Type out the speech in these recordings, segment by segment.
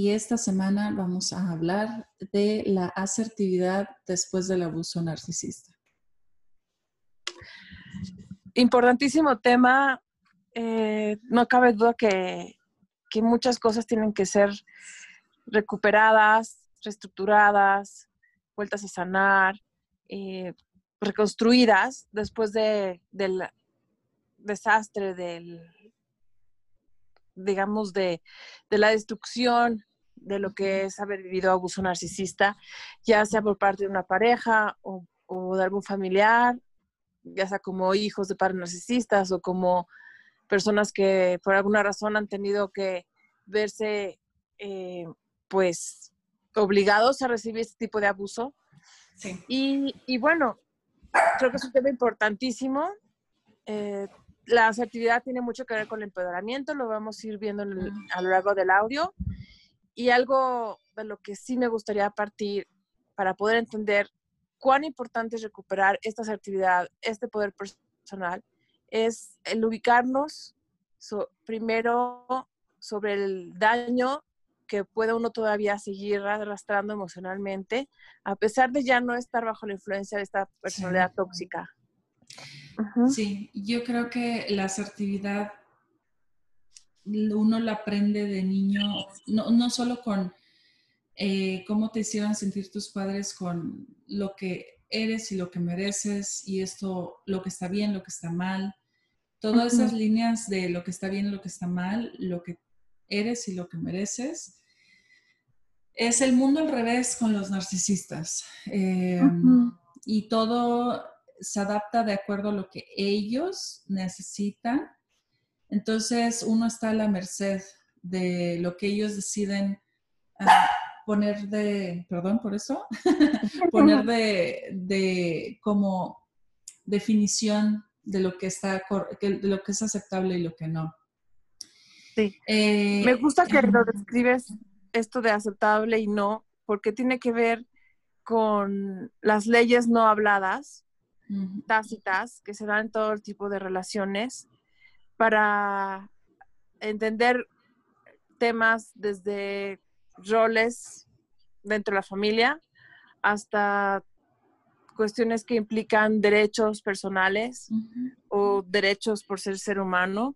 Y esta semana vamos a hablar de la asertividad después del abuso narcisista. Importantísimo tema. Eh, no cabe duda que, muchas cosas tienen que ser recuperadas, reestructuradas, vueltas a sanar, eh, reconstruidas después de, del desastre, del, digamos, de, la destrucción de lo que es haber vivido abuso narcisista, ya sea por parte de una pareja o, de algún familiar, ya sea como hijos de padres narcisistas o como personas que por alguna razón han tenido que verse eh, pues obligados a recibir este tipo de abuso. Y, y, bueno, creo que es un tema importantísimo. Eh, la asertividad tiene mucho que ver con el empoderamiento, lo vamos a ir viendo a lo largo del audio. Y algo de lo que sí me gustaría partir para poder entender cuán importante es recuperar esta asertividad, este poder personal, es el ubicarnos primero sobre el daño que puede uno todavía seguir arrastrando emocionalmente, a pesar de ya no estar bajo la influencia de esta personalidad tóxica. Sí, yo creo que la asertividad uno la aprende de niño, no, no solo con eh, cómo te hicieron sentir tus padres, con lo que eres y lo que mereces y esto, lo que está bien, lo que está mal. Todas esas líneas de lo que está bien, lo que está mal, lo que eres y lo que mereces. Es el mundo al revés con los narcisistas. Em, y todo se adapta de acuerdo a lo que ellos necesitan entonces uno está a la merced de lo que ellos deciden ah, poner de, perdón por eso, poner de, como definición de lo que está, de lo que es aceptable y lo que no. Sí. Eh, Me gusta que lo describes esto de aceptable y no, porque tiene que ver con las leyes no habladas, tácitas, que se dan en todo tipo de relaciones para entender temas desde roles dentro de la familia hasta cuestiones que implican derechos personales o derechos por ser ser humano.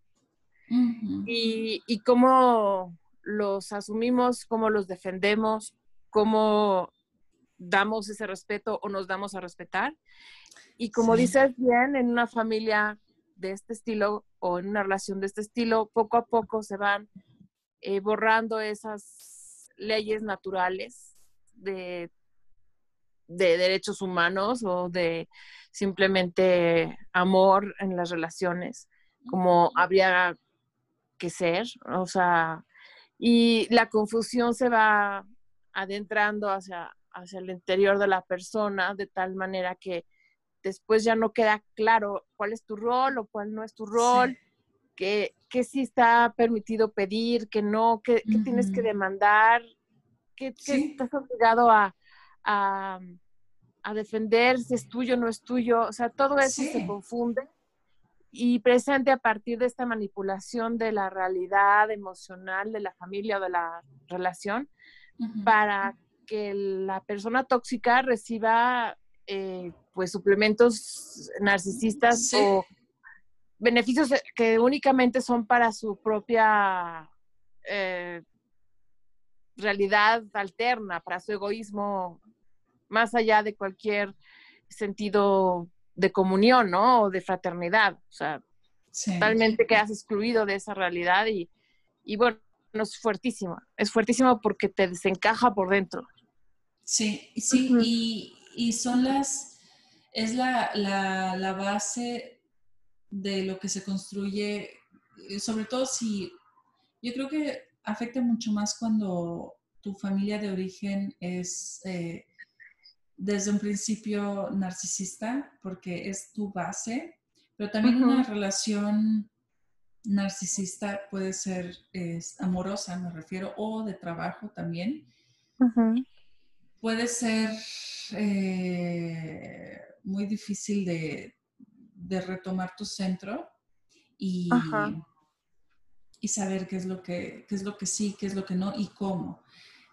Y, y, cómo los asumimos, cómo los defendemos, cómo damos ese respeto o nos damos a respetar. Y como dices bien, en una familia de este estilo o en una relación de este estilo, poco a poco se van eh, borrando esas leyes naturales de, de derechos humanos o de simplemente amor en las relaciones, como habría que ser, o sea, y la confusión se va adentrando hacia, hacia el interior de la persona de tal manera que después ya no queda claro cuál es tu rol o cuál no es tu rol, qué que, sí está permitido pedir, que no, que, tienes que demandar, que, estás obligado a, a, defender si es tuyo o no es tuyo. O sea, todo eso se confunde y presente a partir de esta manipulación de la realidad emocional de la familia o de la relación para que la persona tóxica reciba eh, pues suplementos narcisistas o beneficios que únicamente son para su propia eh, realidad alterna, para su egoísmo, más allá de cualquier sentido de comunión, ¿no? O de fraternidad. O sea, totalmente quedas excluido de esa realidad y, y bueno, es fuertísimo. Es fuertísimo porque te desencaja por dentro. Sí, sí, y, y son las, es la, la, base de lo que se construye, eh, sobre todo si Yo creo que afecta mucho más cuando tu familia de origen es eh, desde un principio narcisista, porque es tu base, pero también una relación narcisista puede ser amorosa, me refiero, o de trabajo también. Puede ser eh, muy difícil de, retomar tu centro y, y, saber qué es, lo que, es lo que sí, qué es lo que no y cómo.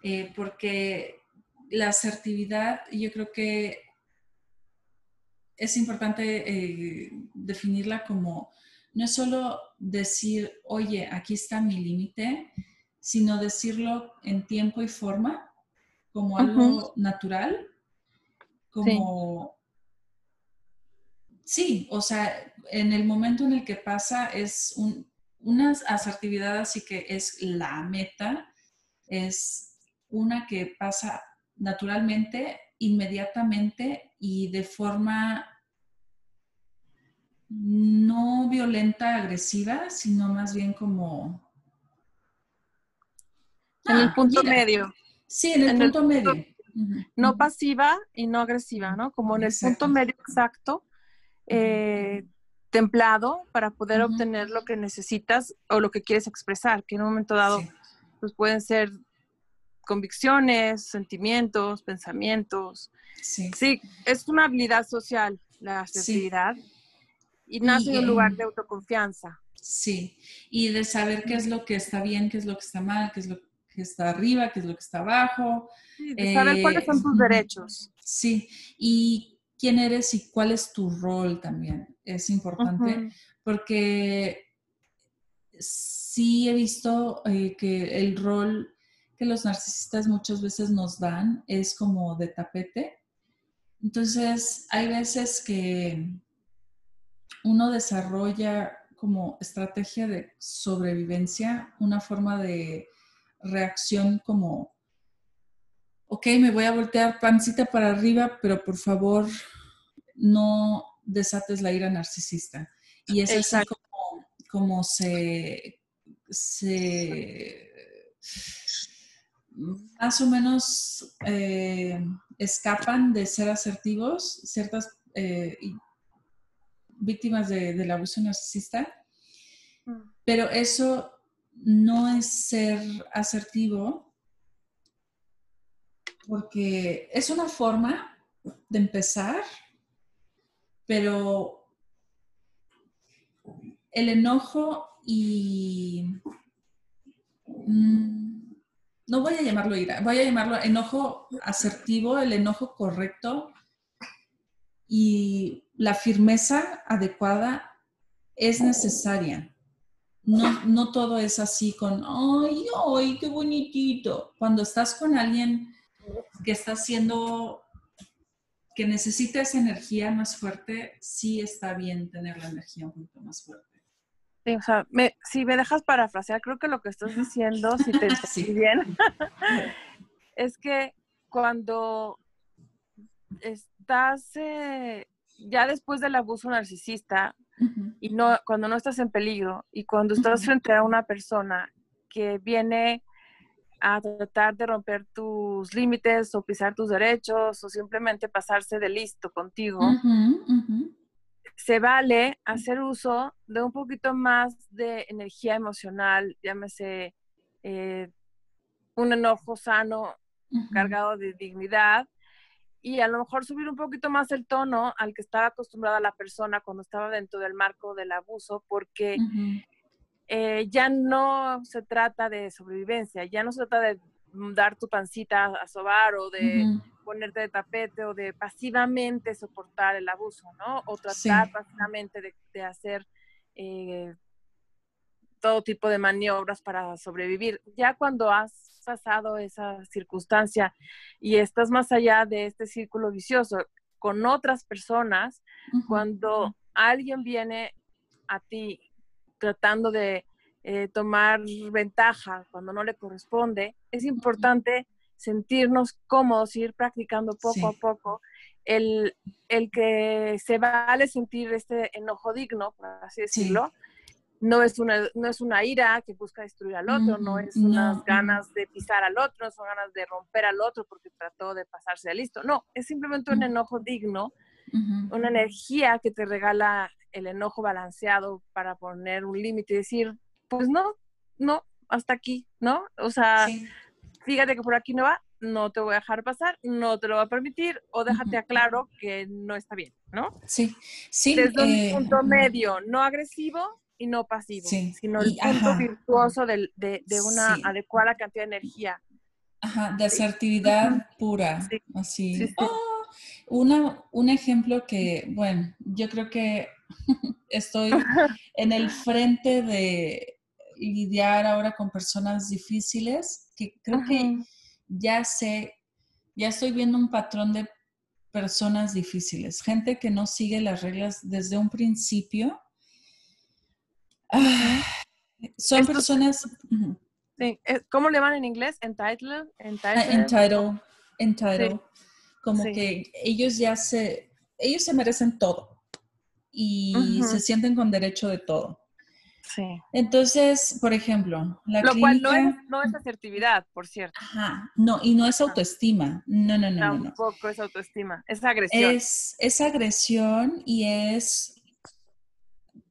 Eh, porque la asertividad, yo creo que es importante eh, definirla como no es solo decir, oye, aquí está mi límite, sino decirlo en tiempo y forma, como algo natural, como... Sí. o sea, en el momento en el que pasa es una asertividad así que es la meta, es una que pasa naturalmente, inmediatamente y de forma no violenta, agresiva, sino más bien como... En el ah, punto medio. Sí, en el punto medio. No pasiva y no agresiva, ¿no? Como en el punto medio exacto, eh, templado para poder obtener lo que necesitas o lo que quieres expresar, que en un momento dado pues pueden ser convicciones, sentimientos, pensamientos. Sí. sí, es una habilidad social la asertividad y nace de un lugar de autoconfianza. Sí, y de saber qué es lo que está bien, qué es lo que está mal, qué es lo que está arriba, qué es lo que está abajo. de saber cuáles son tus derechos. Sí, y quién eres y cuál es tu rol también. Es importante porque sí he visto eh, que el rol que los narcisistas muchas veces nos dan es como de tapete. Entonces, hay veces que uno desarrolla como estrategia de sobrevivencia una forma de reacción como, ok, me voy a voltear pancita para arriba, pero por favor no desates la ira narcisista. Y es así como, como se, se más o menos eh, escapan de ser asertivos ciertas eh, víctimas del abuso narcisista, mm. pero eso no es ser asertivo porque es una forma de empezar, pero el enojo y... Mm, no voy a llamarlo ira, voy a llamarlo enojo asertivo, el enojo correcto y la firmeza adecuada es necesaria. No, no todo es así con, ay, ay, qué bonitito. Cuando estás con alguien que está haciendo, que necesita esa energía más fuerte, sí está bien tener la energía un poquito más fuerte. Sí, o sea, si me dejas parafrasear, creo que lo que estás diciendo, si te entendí bien, es que cuando estás eh, ya después del abuso narcisista y no cuando no estás en peligro y cuando estás frente a una persona que viene a tratar de romper tus límites o pisar tus derechos o simplemente pasarse de listo contigo, se vale hacer uso de un poquito más de energía emocional, llámese eh, un enojo sano, cargado de dignidad, y a lo mejor subir un poquito más el tono al que estaba acostumbrada la persona cuando estaba dentro del marco del abuso, porque eh, ya no se trata de sobrevivencia, ya no se trata de dar tu pancita a sobar o de ponerte de tapete o de pasivamente soportar el abuso, ¿no? O tratar pasivamente de, hacer eh, todo tipo de maniobras para sobrevivir. Ya cuando has pasado esa circunstancia y estás más allá de este círculo vicioso con otras personas, cuando alguien viene a ti tratando de eh, tomar ventaja cuando no le corresponde, es importante sentirnos cómodos, ir practicando poco a poco el, el, que se vale sentir este enojo digno, por así decirlo, no es una, no es una ira que busca destruir al otro, no es unas ganas de pisar al otro, no son ganas de romper al otro porque trató de pasarse de listo. No, es simplemente un enojo digno, una energía que te regala el enojo balanceado para poner un límite y decir, pues no, no, hasta aquí, ¿no? O sea, fíjate que por aquí no va, no te voy a dejar pasar, no te lo voy a permitir, o déjate aclaro que no está bien, ¿no? Sí, sí. Desde un eh, punto medio, no agresivo y no pasivo, sino el punto virtuoso de, una adecuada cantidad de energía. Ajá, de asertividad pura, así. Oh, una, un ejemplo que, bueno, yo creo que estoy en el frente de lidiar ahora con personas difíciles, que creo que ya sé, ya estoy viendo un patrón de personas difíciles, gente que no sigue las reglas desde un principio. Ah, son personas... Sí. ¿Cómo le van en inglés? Entitled. Entitled. entitled. Como que ellos ya se, ellos se merecen todo y se sienten con derecho de todo. Sí. Entonces, por ejemplo, la Lo cual no es, no es, asertividad, por cierto. Ajá, no, y no es autoestima. No, no, no. Tampoco no, es autoestima, es agresión. Es, es agresión y es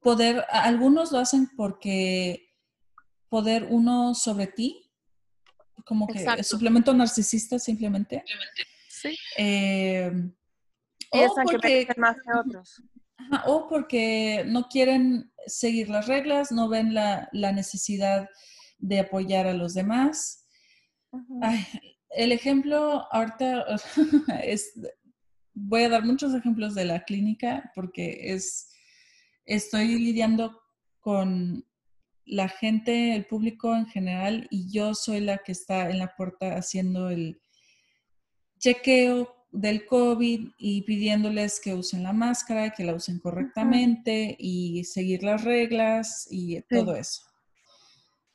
poder, algunos lo hacen porque poder uno sobre ti, como que es suplemento narcisista simplemente. Sí. Eh, Piensan que más que otros o porque no quieren seguir las reglas, no ven la, necesidad de apoyar a los demás. el ejemplo, ahorita es, voy a dar muchos ejemplos de la clínica porque es, estoy lidiando con la gente, el público en general, y yo soy la que está en la puerta haciendo el chequeo del COVID y pidiéndoles que usen la máscara, que la usen correctamente y seguir las reglas y todo eso.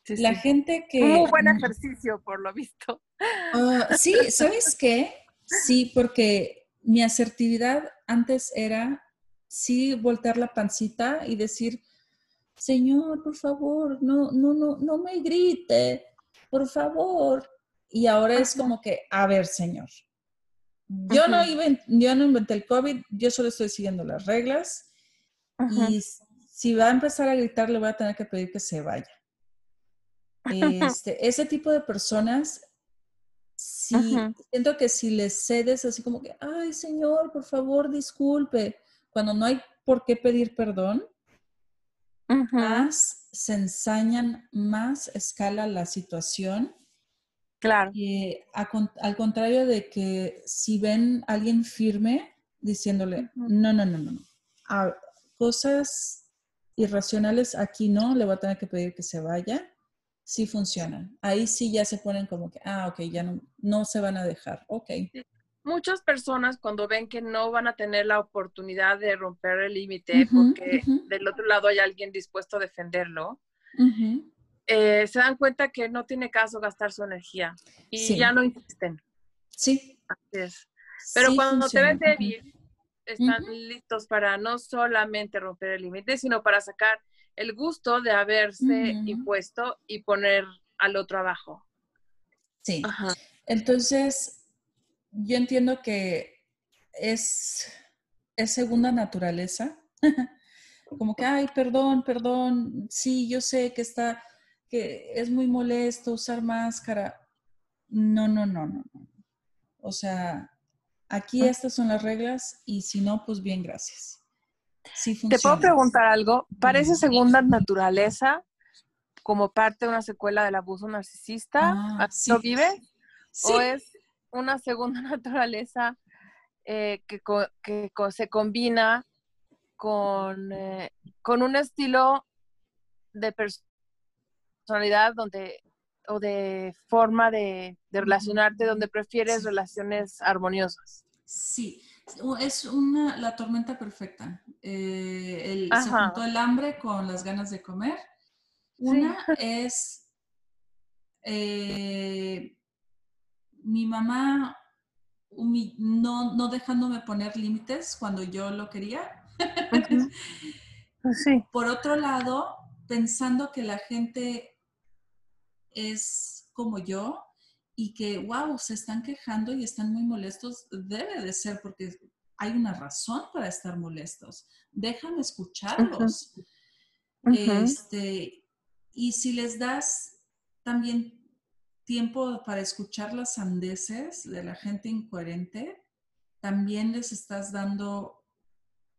la gente que... Muy buen ejercicio, por lo visto. Ah, sí, ¿sabes qué? Sí, porque mi asertividad antes era sí voltear la pancita y decir, Señor, por favor, no, no, no, no me grite, por favor. Y ahora es como que, a ver, Señor, yo, no yo no inventé el COVID, yo solo estoy siguiendo las reglas. Y si va a empezar a gritar le voy a tener que pedir que se vaya. Este, ese tipo de personas, siento que si les cedes así como que, ay señor, por favor, disculpe, cuando no hay por qué pedir perdón, más se ensañan, más escala la situación Claro. Y al contrario de que si ven a alguien firme diciéndole, no, no, no, no, no. cosas irracionales aquí no, le voy a tener que pedir que se vaya, sí funcionan. Ahí sí ya se ponen como que, ah, ok, ya no, no se van a dejar, ok. Muchas personas cuando ven que no van a tener la oportunidad de romper el límite porque del otro lado hay alguien dispuesto a defenderlo, eh, se dan cuenta que no tiene caso gastar su energía y ya no insisten. Sí. Así es. Pero cuando te ven débil, están listos para no solamente romper el límite, sino para sacar el gusto de haberse impuesto y poner al otro abajo. Sí. Entonces, yo entiendo que es, es segunda naturaleza. Como que, ay, perdón, perdón, sí, yo sé que está que es muy molesto usar máscara. No, no, no, no. O sea, aquí ah. estas son las reglas y si no, pues bien, gracias. Sí ¿Te puedo preguntar algo? ¿Parece segunda naturaleza como parte de una secuela del abuso narcisista? Ah, ¿Lo vive? ¿O es una segunda naturaleza eh, que, se combina con, eh, con un estilo de persona? Personalidad donde o de forma de, relacionarte donde prefieres relaciones armoniosas. Sí, es una, la tormenta perfecta. Eh, el, se juntó el hambre con las ganas de comer. Una es eh, mi mamá no, no dejándome poner límites cuando yo lo quería. sí. Por otro lado, pensando que la gente es como yo y que, wow, se están quejando y están muy molestos, debe de ser porque hay una razón para estar molestos. Déjame escucharlos. Este, y si les das también tiempo para escuchar las sandeces de la gente incoherente, también les estás dando,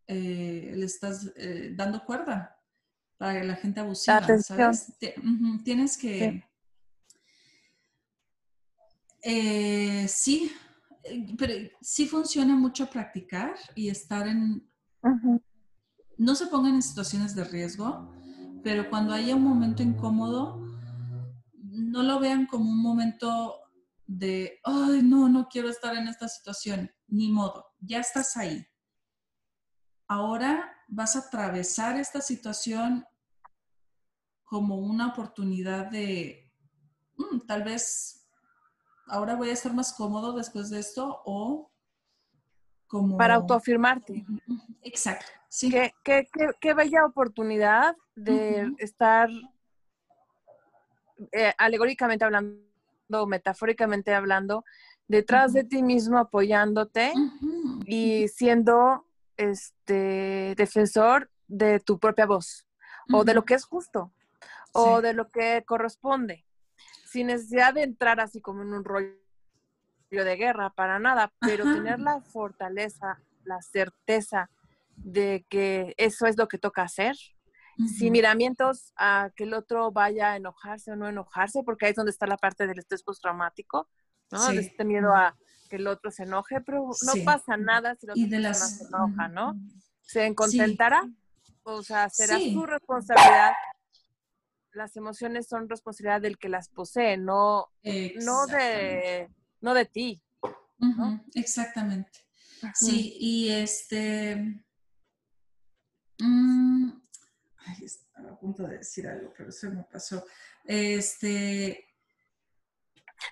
eh, le estás eh, dando cuerda para la gente abusiva, ¿sabes? tienes que... Eh, sí, pero sí funciona mucho practicar y estar en... No se pongan en situaciones de riesgo, pero cuando haya un momento incómodo, no lo vean como un momento de, ay, no, no quiero estar en esta situación, ni modo, ya estás ahí. Ahora vas a atravesar esta situación como una oportunidad de, mm, tal vez ahora voy a estar más cómodo después de esto o como... Para autoafirmarte. Exacto. Sí. Qué, qué, qué, bella oportunidad de estar eh, alegóricamente hablando, metafóricamente hablando, detrás de ti mismo apoyándote y siendo este defensor de tu propia voz o de lo que es justo o de lo que corresponde, sin necesidad de entrar así como en un rollo de guerra, para nada, pero tener la fortaleza, la certeza de que eso es lo que toca hacer, sin miramientos a que el otro vaya a enojarse o no enojarse, porque ahí es donde está la parte del estrés postraumático, ¿no? De este miedo a que el otro se enoje, pero no pasa nada si el otro se enoja, ¿no? Se contentará, o sea, será su responsabilidad. Las emociones son responsabilidad del que las posee, no, no, de, no de ti. Exactamente. Sí, y este... Mm, estaba a punto de decir algo, pero se me pasó. Este.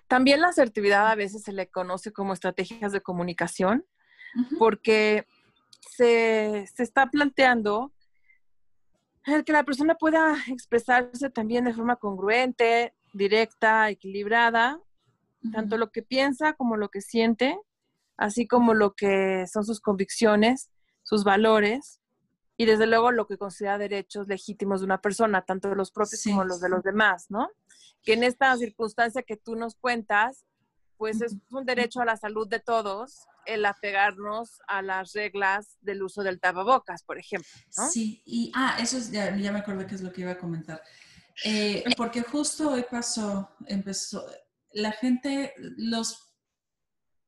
También la asertividad a veces se le conoce como estrategias de comunicación, porque se, está planteando el que la persona pueda expresarse también de forma congruente, directa, equilibrada, tanto lo que piensa como lo que siente, así como lo que son sus convicciones, sus valores, y desde luego lo que considera derechos legítimos de una persona, tanto los propios como los de los demás, ¿no? Que en esta circunstancia que tú nos cuentas, pues es un derecho a la salud de todos el apegarnos a las reglas del uso del tapabocas, por ejemplo. ¿no? Sí, y ah, eso es, ya, me acuerdo que es lo que iba a comentar. Eh, porque justo hoy pasó, empezó, la gente, los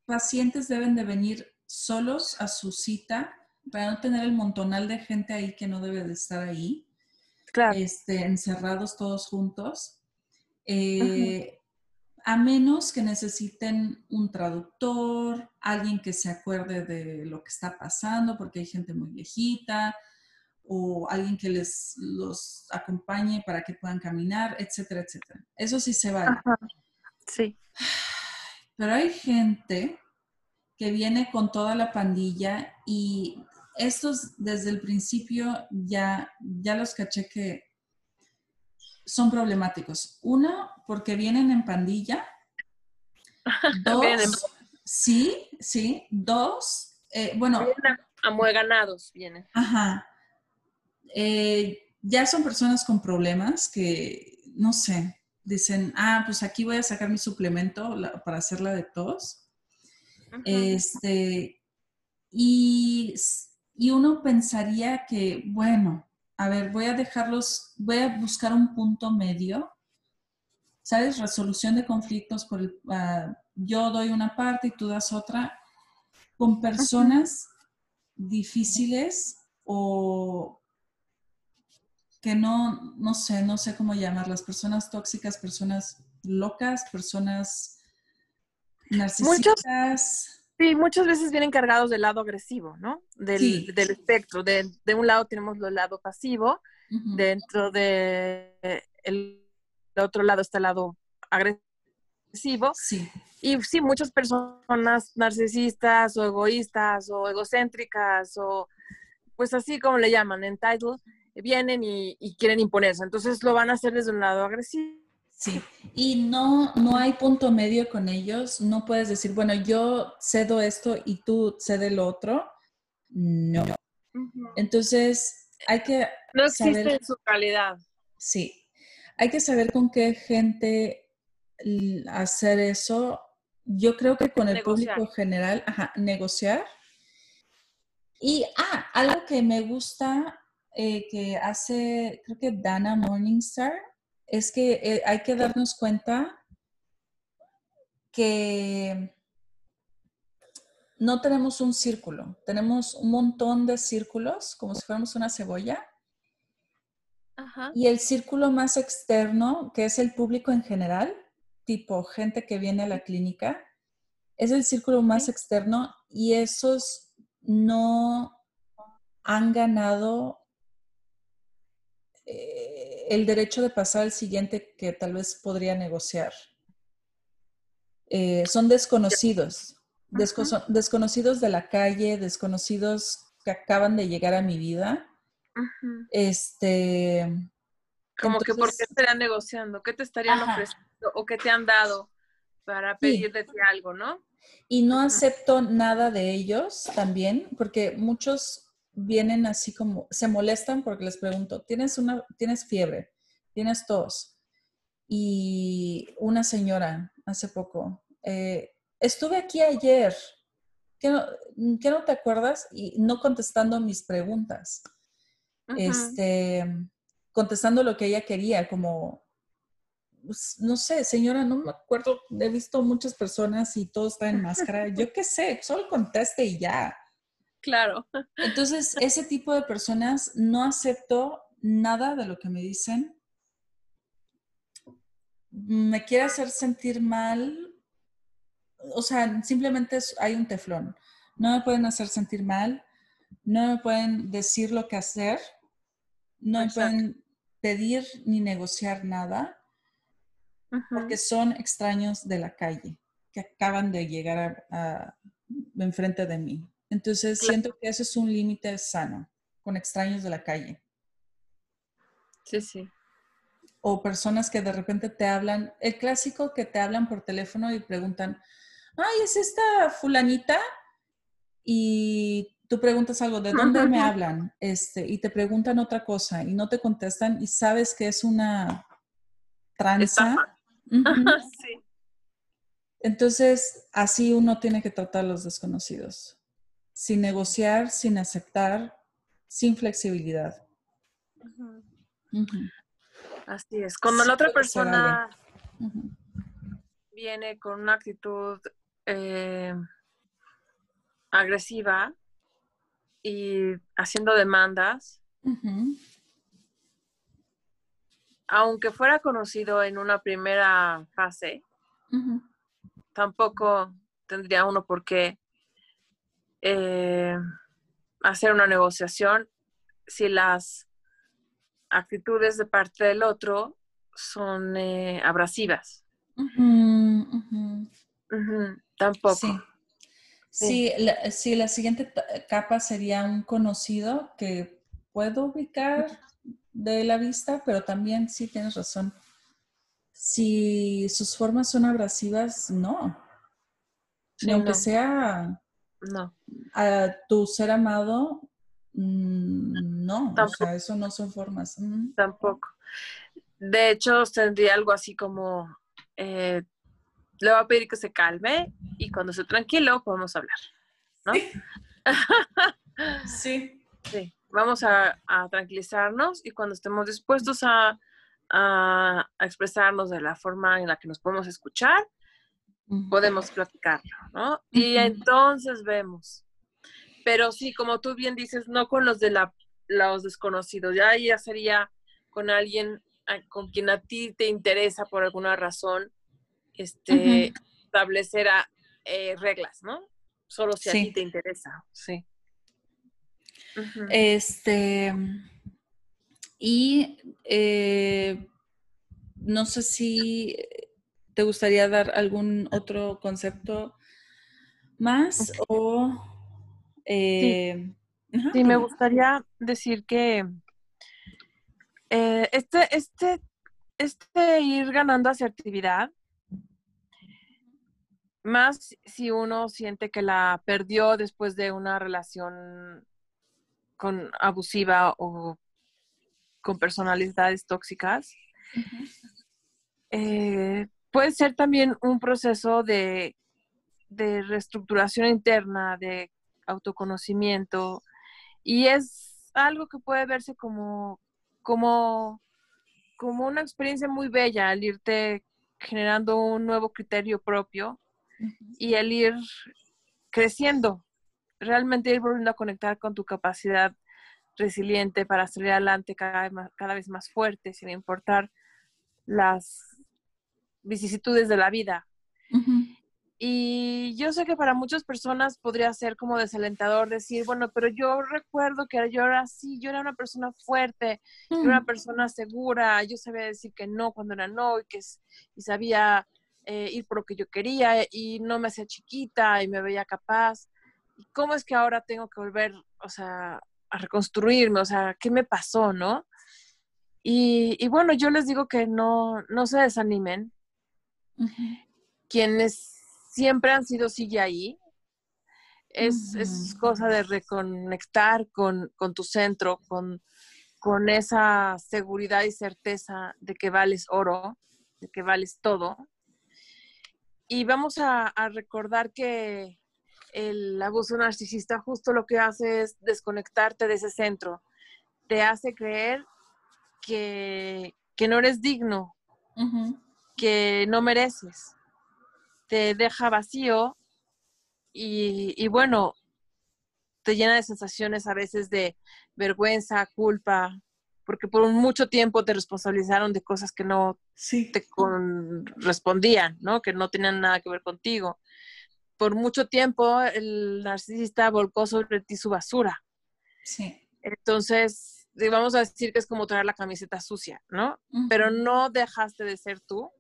pacientes deben de venir solos a su cita para no tener el montonal de gente ahí que no debe de estar ahí, claro. este, encerrados todos juntos, eh, a menos que necesiten un traductor, alguien que se acuerde de lo que está pasando, porque hay gente muy viejita, o alguien que les los acompañe para que puedan caminar, etcétera, etcétera. Eso sí se vale. Sí. Pero hay gente que viene con toda la pandilla y estos desde el principio ya, ya los caché que son problemáticos. Uno, porque vienen en pandilla. Dos, sí, sí. Dos, eh, bueno. Vienen amueganados, vienen. Ajá. Eh, ya son personas con problemas que, no sé, dicen, ah, pues aquí voy a sacar mi suplemento para hacer la de tos. Este, y y uno pensaría que, bueno, a ver, voy a dejarlos, voy a buscar un punto medio, ¿sabes? Resolución de conflictos por el, ah, yo doy una parte y tú das otra, con personas difíciles o que no, no sé, no sé cómo llamarlas, personas tóxicas, personas locas, personas narcisistas. Sí, muchas veces vienen cargados del lado agresivo, ¿no? Del, del espectro. De, de, un lado tenemos el lado pasivo, dentro de el, otro lado está el lado agresivo. Sí. Y sí, muchas personas narcisistas o egoístas o egocéntricas o pues así como le llaman, entitled, vienen y, quieren imponerse. Entonces lo van a hacer desde un lado agresivo. Sí, y no, no hay punto medio con ellos. No puedes decir, bueno, yo cedo esto y tú cede lo otro. No. Entonces, hay que... No existe su calidad. Sí, hay que saber con qué gente hacer eso. Yo creo que con el público general, ajá, negociar. Y, ah, algo que me gusta eh, que hace, creo que Dana Morningstar, es que eh, hay que darnos cuenta que no tenemos un círculo, tenemos un montón de círculos, como si fuéramos una cebolla. Y el círculo más externo, que es el público en general, tipo gente que viene a la clínica, es el círculo más externo y esos no han ganado eh, el derecho de pasar al siguiente que tal vez podría negociar. Eh, son desconocidos, desconocidos de la calle, desconocidos que acaban de llegar a mi vida. Este. Como que por qué estarían negociando, qué te estarían ofreciendo o qué te han dado para pedirte algo, ¿no? Y no acepto nada de ellos también, porque muchos vienen así como, se molestan porque les pregunto, ¿tienes, una, ¿tienes fiebre? ¿Tienes tos? Y una señora hace poco, eh, estuve aquí ayer, ¿qué no, te acuerdas? Y no contestando mis preguntas, este, contestando lo que ella quería, como, pues, no sé, señora, no me acuerdo, he visto muchas personas y todo está en máscara, yo qué sé, solo conteste y ya. Claro. Entonces, ese tipo de personas no acepto nada de lo que me dicen. Me quiere hacer sentir mal. O sea, simplemente hay un teflón. No me pueden hacer sentir mal. No me pueden decir lo que hacer. No me pueden pedir ni negociar nada. Porque son extraños de la calle que acaban de llegar a enfrente de mí. Entonces siento que ese es un límite sano con extraños de la calle. Sí, sí. O personas que de repente te hablan, el clásico que te hablan por teléfono y preguntan, ay, ¿es esta fulanita? Y tú preguntas algo, ¿de dónde me hablan? Este, y te preguntan otra cosa y no te contestan y sabes que es una tranza. sí. Entonces, así uno tiene que tratar a los desconocidos sin negociar, sin aceptar, sin flexibilidad. Así es. Cuando la otra persona viene con una actitud eh, agresiva y haciendo demandas, aunque fuera conocido en una primera fase, tampoco tendría uno por qué eh, hacer una negociación si las actitudes de parte del otro son eh, abrasivas. Tampoco. Sí. la, la siguiente capa sería un conocido que puedo ubicar de la vista, pero también sí tienes razón. Si sus formas son abrasivas, no. aunque sea no. A tu ser amado, mm, no. O sea, eso no son formas. Tampoco. De hecho, tendría algo así como, eh, le voy a pedir que se calme y cuando esté tranquilo podemos hablar, ¿no? Sí. sí. Vamos a, tranquilizarnos y cuando estemos dispuestos a, a, expresarnos de la forma en la que nos podemos escuchar, podemos platicarlo, ¿no? Y entonces vemos. Pero sí, como tú bien dices, no con los de la, los desconocidos, ya, ya sería con alguien con quien a ti te interesa por alguna razón este, establecer eh, reglas, ¿no? Solo si a ti te interesa, sí. Este, y eh, no sé si ¿Te gustaría dar algún otro concepto más? O, eh, sí. me gustaría decir que Eh, este, este, este ir ganando asertividad, más si uno siente que la perdió después de una relación con abusiva o con personalidades tóxicas, eh, puede ser también un proceso de, de reestructuración interna, de autoconocimiento, y es algo que puede verse como, como, como una experiencia muy bella al irte generando un nuevo criterio propio y el ir creciendo, realmente ir volviendo a conectar con tu capacidad resiliente para salir adelante cada cada vez más fuerte, sin importar las vicisitudes de la vida. Y yo sé que para muchas personas podría ser como desalentador decir, bueno, pero yo recuerdo que yo era así, yo era una persona fuerte, yo era una mm. persona segura, yo sabía decir que no cuando era no y, que, y sabía eh, ir por lo que yo quería y no me hacía chiquita y me veía capaz. ¿Y cómo es que ahora tengo que volver, o sea, a reconstruirme? O sea, ¿qué me pasó, no? Y, y bueno, yo les digo que no, no se desanimen. Quienes siempre han sido sigue ahí. Es, es, cosa de reconectar con, con tu centro, con, con, esa seguridad y certeza de que vales oro, de que vales todo. Y vamos a, a recordar que el abuso narcisista justo lo que hace es desconectarte de ese centro. Te hace creer que, que no eres digno, que no mereces te deja vacío y, bueno, te llena de sensaciones a veces de vergüenza, culpa, porque por mucho tiempo te responsabilizaron de cosas que no te correspondían, ¿no? Que no tenían nada que ver contigo. Por mucho tiempo el narcisista volcó sobre ti su basura. Sí. Entonces, vamos a decir que es como traer la camiseta sucia, ¿no? Pero no dejaste de ser tú.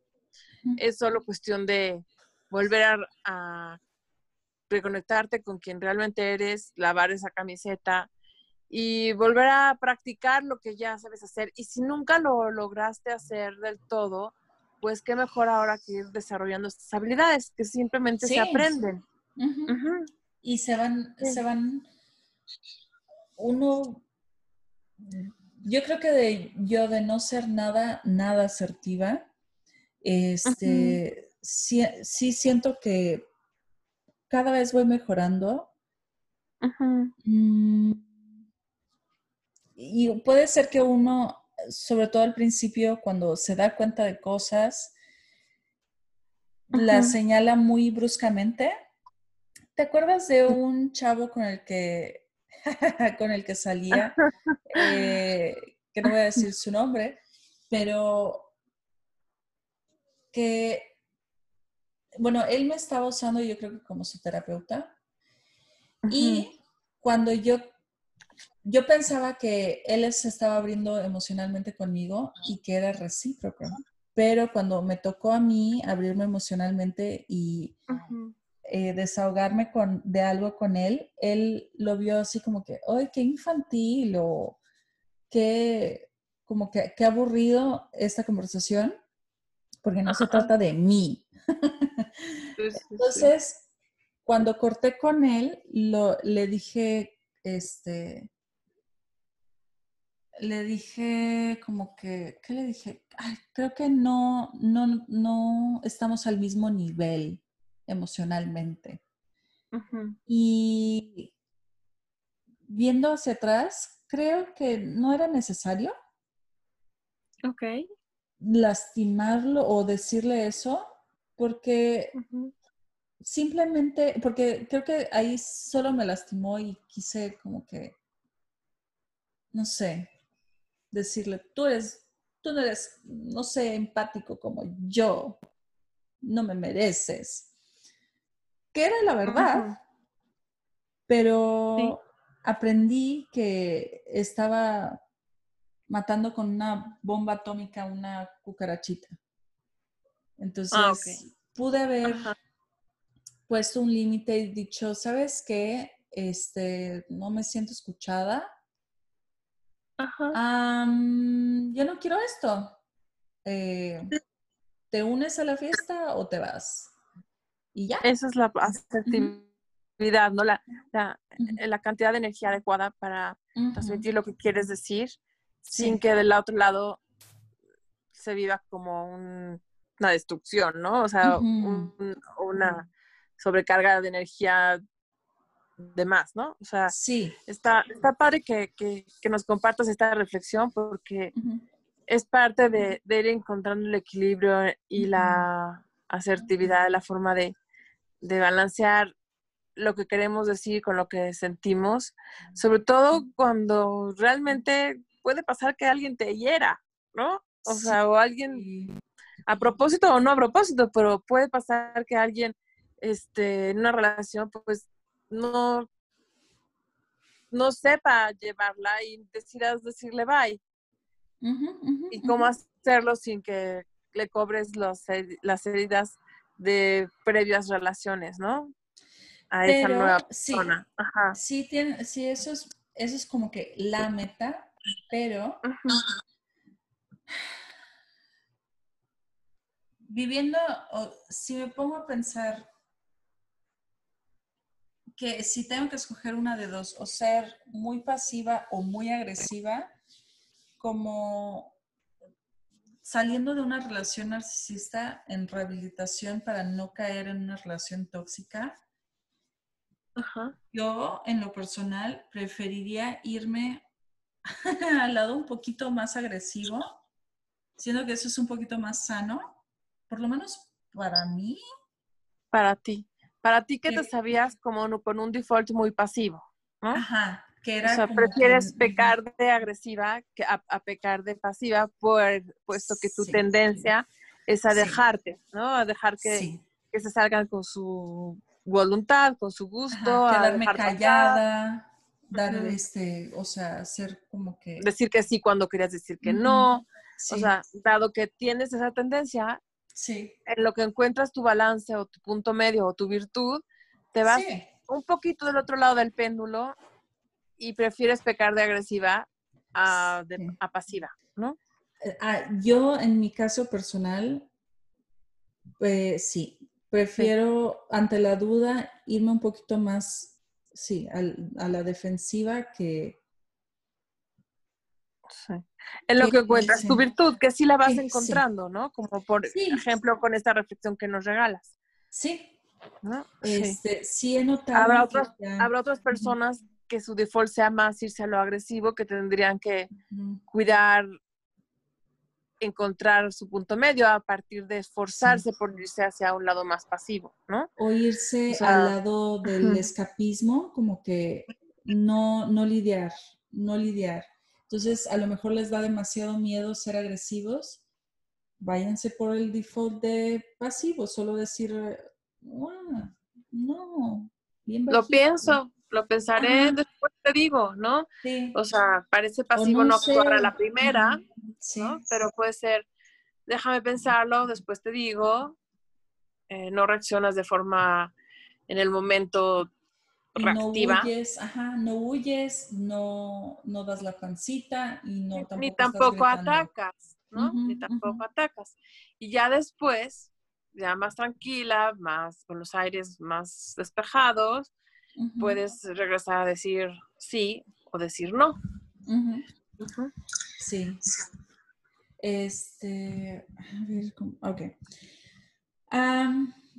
Es solo cuestión de volver a, reconectarte con quien realmente eres, lavar esa camiseta y volver a practicar lo que ya sabes hacer. Y si nunca lo lograste hacer del todo, pues qué mejor ahora que ir desarrollando estas habilidades que simplemente se aprenden. Y se van, se van, uno, yo creo que de yo de no ser nada, nada asertiva, este, sí, siento que cada vez voy mejorando. Mm, y puede ser que uno, sobre todo al principio, cuando se da cuenta de cosas, la señala muy bruscamente. ¿Te acuerdas de un chavo con el que, con el que salía? Eh, que no voy a decir su nombre, pero que bueno, él me estaba usando yo creo que como su terapeuta. Y cuando yo, yo pensaba que él se estaba abriendo emocionalmente conmigo y que era recíproco. Pero cuando me tocó a mí abrirme emocionalmente y eh, desahogarme con, de algo con él, él lo vio así como que, ¡ay, qué infantil! o qué, como que, qué aburrido esta conversación, porque no se trata de mí, Entonces, cuando corté con él, lo, le dije, este, le dije como que, ¿qué le dije? creo que no, no, no estamos al mismo nivel emocionalmente. Y viendo hacia atrás, creo que no era necesario. Ok. Lastimarlo o decirle eso, porque simplemente, porque creo que ahí solo me lastimó y quise como que, no sé, decirle, tú eres, tú no eres, no sé, empático como yo, no me mereces. Que era la verdad, pero aprendí que estaba matando con una bomba atómica una cucarachita. Ah, Entonces, pude haber puesto un límite y dicho, ¿sabes qué? Este, no me siento escuchada. Ajá. yo no quiero esto. Eh, ¿Te unes a la fiesta o te vas? Y ya. Esa es la asertividad, ¿no? La, la, cantidad de energía adecuada para transmitir lo que quieres decir sin que del otro lado se viva como una destrucción, ¿no? O sea, una sobrecarga de energía de más, ¿no? O sea, sí. está, está padre que, nos compartas esta reflexión porque es parte de, ir encontrando el equilibrio y la asertividad, la forma de, de balancear lo que queremos decir con lo que sentimos, sobre todo cuando realmente puede pasar que alguien te hiera, ¿no? O sea, o alguien, a propósito o no a propósito, pero puede pasar que alguien este, en una relación, pues no, no sepa llevarla y decidas decirle bye. y cómo hacerlo sin que le cobres los, las heridas de previas relaciones, ¿no? A esa nueva persona. Sí, tiene, sí eso, es, eso es como que la meta, pero viviendo, si me pongo a pensar que si tengo que escoger una de dos, o ser muy pasiva o muy agresiva, como saliendo de una relación narcisista en rehabilitación para no caer en una relación tóxica, yo en lo personal preferiría irme al lado un poquito más agresivo, siendo que eso es un poquito más sano, por lo menos para mí. Para ti. Para ti que te sabías como con un default muy pasivo, Ajá, que era O sea, prefieres pecar de agresiva que a, pecar de pasiva, por, puesto que tu tendencia es a dejarte, ¿no? A dejar que, que, se salgan con su voluntad, con su gusto. Ajá, quedarme callada, dar este, o sea, ser como que... Decir que sí cuando querías decir que no. O sea, dado que tienes esa tendencia, Sí. En lo que encuentras tu balance o tu punto medio o tu virtud, te vas un poquito del otro lado del péndulo y prefieres pecar de agresiva a, pasiva, ¿no? Eh, ah, yo, en mi caso personal, pues sí, prefiero ante la duda irme un poquito más, sí, a la defensiva que, en lo que encuentras tu virtud, que sí la vas encontrando, ¿no? Como por ejemplo con esta reflexión que nos regalas. Sí. Este, sí. he notado. Habrá, otras, habrá otras personas que su default sea más irse a lo agresivo, que tendrían que cuidar, encontrar su punto medio a partir de esforzarse por irse hacia un lado más pasivo, ¿no? O irse al lado del escapismo, como que no, no lidiar, no lidiar. Entonces, a lo mejor les da demasiado miedo ser agresivos. Váyanse por el default de pasivo, solo decir, ah, no, bien Lo pienso, lo pensaré, después te digo, ¿no? Sí. O sea, parece pasivo no, actuar a la primera, ¿no? Pero puede ser, déjame pensarlo, después te digo, eh, no reaccionas de forma en el momento reactiva. No huyes, ajá, no huyes, no, no das la pancita y no tampoco Ni tampoco atacas, ¿no? Ni tampoco atacas. Y ya después, ya más tranquila, más con los aires más despejados, puedes regresar a decir sí o decir no. Sí. Este, a ver, ok.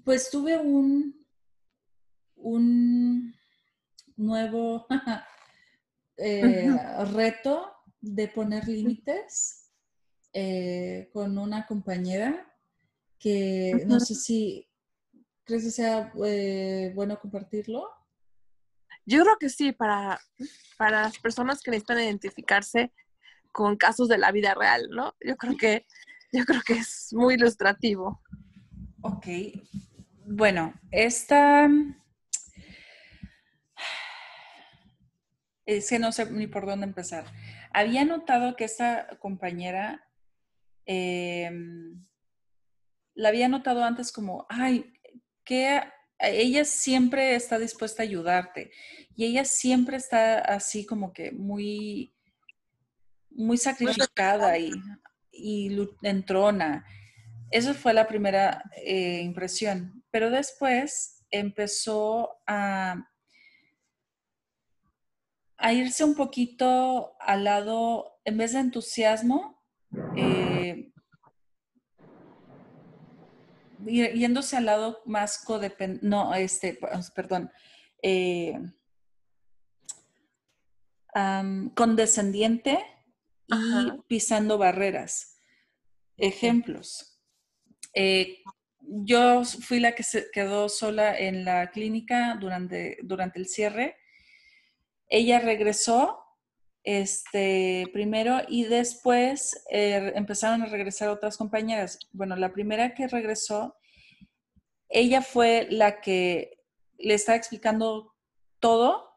pues tuve un, un nuevo eh, reto de poner límites eh, con una compañera que no sé si crees que sea eh, bueno compartirlo. Yo creo que sí, para, para las personas que necesitan identificarse con casos de la vida real, ¿no? Yo creo que, yo creo que es muy ilustrativo. Ok. Bueno, esta es que no sé ni por dónde empezar. Había notado que esta compañera em, la había notado antes como, ay, que ella siempre está dispuesta a ayudarte y ella siempre está así como que muy, muy sacrificada y, y entrona. Eso fue la primera eh, impresión. Pero después empezó a, a irse un poquito al lado, en vez de entusiasmo, eh, yéndose al lado más codependiente, no, este, perdón, eh, condescendiente y pisando barreras. Ejemplos. Eh, yo fui la que se quedó sola en la clínica durante, durante el cierre. Ella regresó este, primero y después eh, empezaron a regresar otras compañeras. Bueno, la primera que regresó, ella fue la que le estaba explicando todo,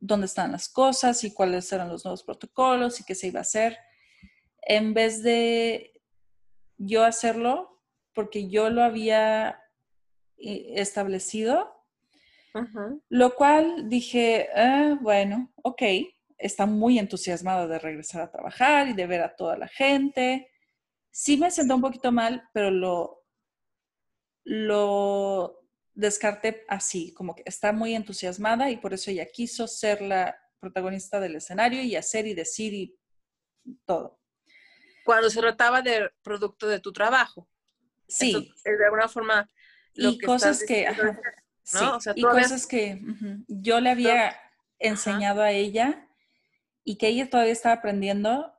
dónde están las cosas y cuáles eran los nuevos protocolos y qué se iba a hacer, en vez de yo hacerlo, porque yo lo había eh, establecido, lo cual dije, ah, bueno, ok, está muy entusiasmada de regresar a trabajar y de ver a toda la gente. Sí me sentó un poquito mal, pero lo, lo descarté así, como que está muy entusiasmada y por eso ella quiso ser la protagonista del escenario y hacer y decir y todo. Cuando se trataba del producto de tu trabajo. Sí. de alguna forma. y cosas que, y cosas que yo le había enseñado a ella y que ella todavía estaba aprendiendo,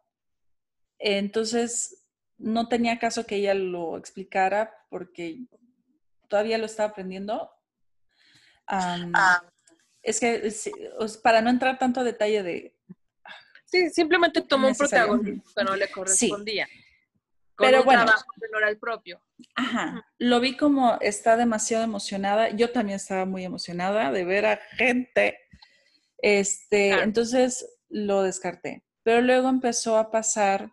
entonces no tenía caso que ella lo explicara porque todavía lo estaba aprendiendo. Ah. Es que para no entrar tanto a detalle de... Sí, simplemente tomó un protagonismo que no le correspondía. Pero bueno, trabajo que no era el propio. Ajá. Lo vi como está demasiado emocionada. Yo también estaba muy emocionada de ver a gente. Este, entonces lo descarté. Pero luego empezó a pasar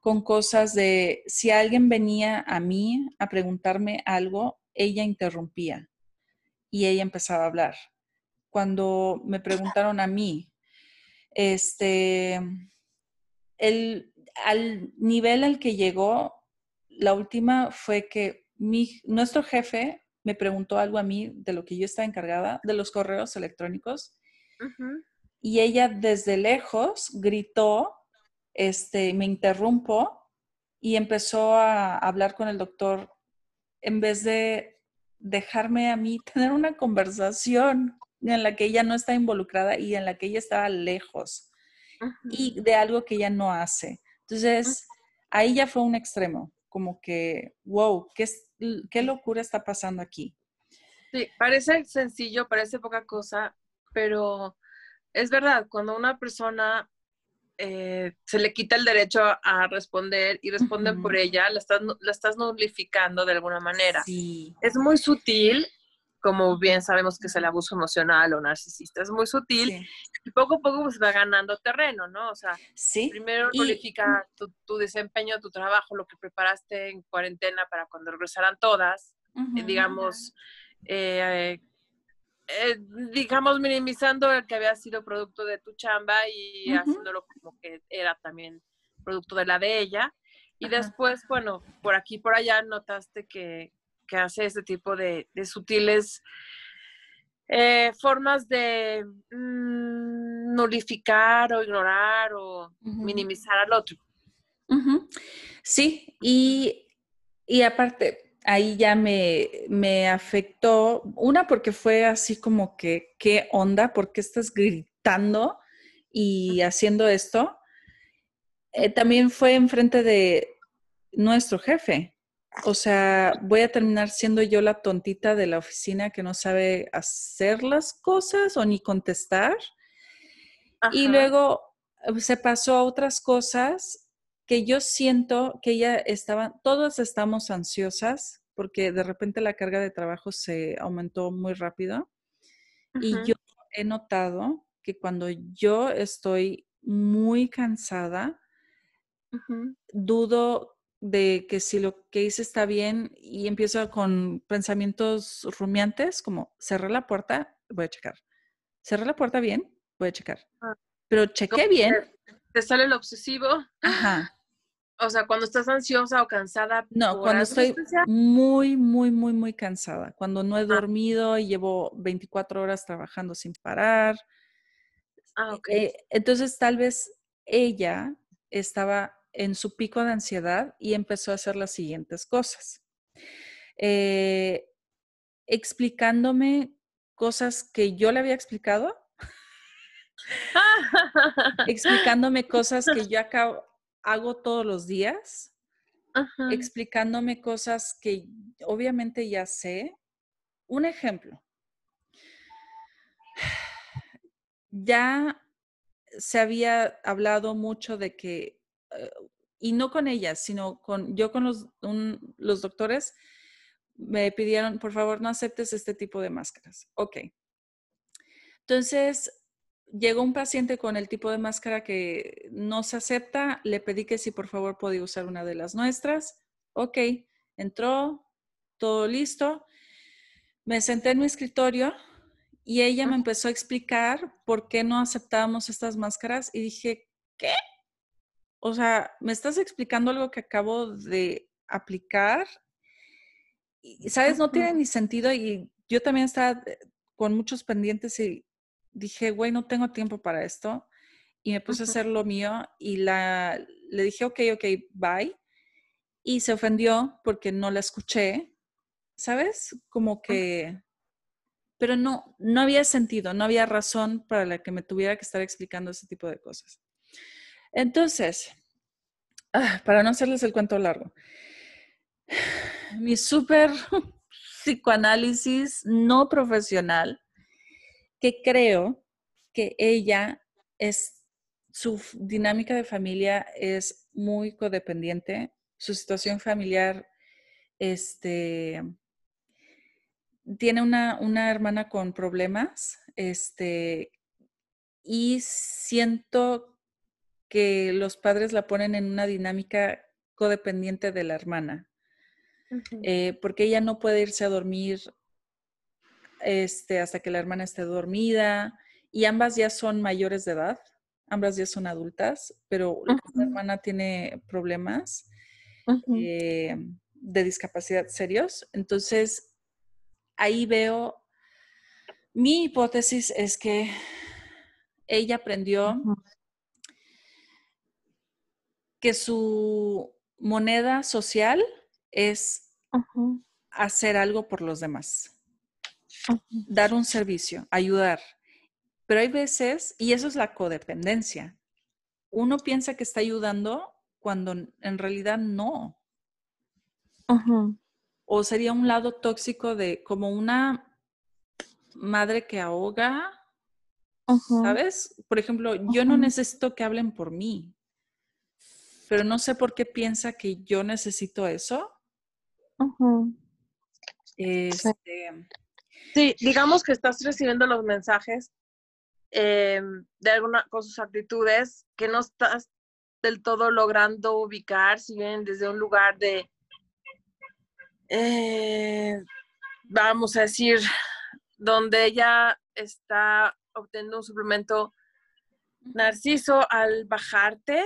con cosas de si alguien venía a mí a preguntarme algo, ella interrumpía y ella empezaba a hablar. Cuando me preguntaron a mí, este, el, al nivel al que llegó, la última fue que mi, nuestro jefe me preguntó algo a mí de lo que yo estaba encargada, de los correos electrónicos y ella desde lejos gritó, este, me interrumpo y empezó a hablar con el doctor en vez de dejarme a mí tener una conversación en la que ella no está involucrada y en la que ella estaba lejos y de algo que ella no hace. Entonces, ahí ya fue un extremo, como que, wow, ¿qué, qué locura está pasando aquí? Sí, parece sencillo, parece poca cosa, pero es verdad, cuando una persona eh, se le quita el derecho a responder y responden por ella, la estás, la estás nulificando de alguna manera. Sí. Es muy sutil, como bien sabemos que es el abuso emocional o narcisista, es muy sutil y poco a poco pues va ganando terreno, ¿no? O sea, primero nulifica tu, desempeño, tu trabajo, lo que preparaste en cuarentena para cuando regresaran todas, eh, digamos, eh, eh, digamos, minimizando el que había sido producto de tu chamba y haciéndolo como que era también producto de la de ella. Y después, bueno, por aquí por allá notaste que, hace este tipo de, sutiles eh, formas de mm, nulificar o ignorar o minimizar al otro. Sí, y, y aparte, ahí ya me, afectó, una porque fue así como que, ¿qué onda? ¿Por qué estás gritando y haciendo esto? Eh, también fue enfrente de nuestro jefe. O sea, voy a terminar siendo yo la tontita de la oficina que no sabe hacer las cosas o ni contestar. Y luego eh, se pasó a otras cosas que yo siento que ella estaba, todos estamos ansiosas porque de repente la carga de trabajo se aumentó muy rápido. Y yo he notado que cuando yo estoy muy cansada, dudo de que si lo que hice está bien y empiezo con pensamientos rumiantes como cerré la puerta, voy a checar. Cerré la puerta bien, voy a checar. Ah. Pero chequé bien, te sale el obsesivo. Ajá. O sea, cuando estás ansiosa o cansada. No, cuando estoy muy, muy, muy, muy cansada. Cuando no he dormido y llevo 24 horas trabajando sin parar. Ah, ok. Eh, entonces, tal vez ella estaba en su pico de ansiedad y empezó a hacer las siguientes cosas. Eh, explicándome cosas que yo le había explicado, explicándome cosas que yo acabo, hago todos los días, explicándome cosas que obviamente ya sé. Un ejemplo. Ya se había hablado mucho de que, eh, y no con ella, sino con yo con los, los doctores, me pidieron, por favor, no aceptes este tipo de máscaras. Ok. Entonces, llegó un paciente con el tipo de máscara que no se acepta. Le pedí que si por favor podía usar una de las nuestras. Ok, entró, todo listo. Me senté en mi escritorio y ella me empezó a explicar por qué no aceptábamos estas máscaras y dije, ¿qué? O sea, me estás explicando algo que acabo de aplicar y, ¿sabes? No tiene ni sentido y yo también estaba eh, con muchos pendientes y dije, güey, no tengo tiempo para esto. Y me puse a hacer lo mío y la, le dije, ok, ok, bye. Y se ofendió porque no la escuché, ¿sabes? Como que, pero no, no había sentido, no había razón para la que me tuviera que estar explicando ese tipo de cosas. Entonces, ah, para no hacerles el cuento largo, mi súper psicoanálisis no profesional, que creo que ella es, su dinámica de familia es muy codependiente, su situación familiar, este, tiene una, una hermana con problemas, este, y siento que los padres la ponen en una dinámica codependiente de la hermana. Eh, porque ella no puede irse a dormir este, hasta que la hermana esté dormida y ambas ya son mayores de edad, ambas ya son adultas, pero la hermana tiene problemas eh, de discapacidad serios. Entonces, ahí veo, mi hipótesis es que ella aprendió que su moneda social es hacer algo por los demás, dar un servicio, ayudar. Pero hay veces, y eso es la codependencia, uno piensa que está ayudando cuando en realidad no. O sería un lado tóxico de como una madre que ahoga, ¿sabes? Por ejemplo, yo no necesito que hablen por mí, pero no sé por qué piensa que yo necesito eso. Este, sí, digamos que estás recibiendo los mensajes em, de alguna con sus actitudes que no estás del todo logrando ubicar, si bien desde un lugar de, eh, vamos a decir, donde ella está obteniendo un suplemento narciso al bajarte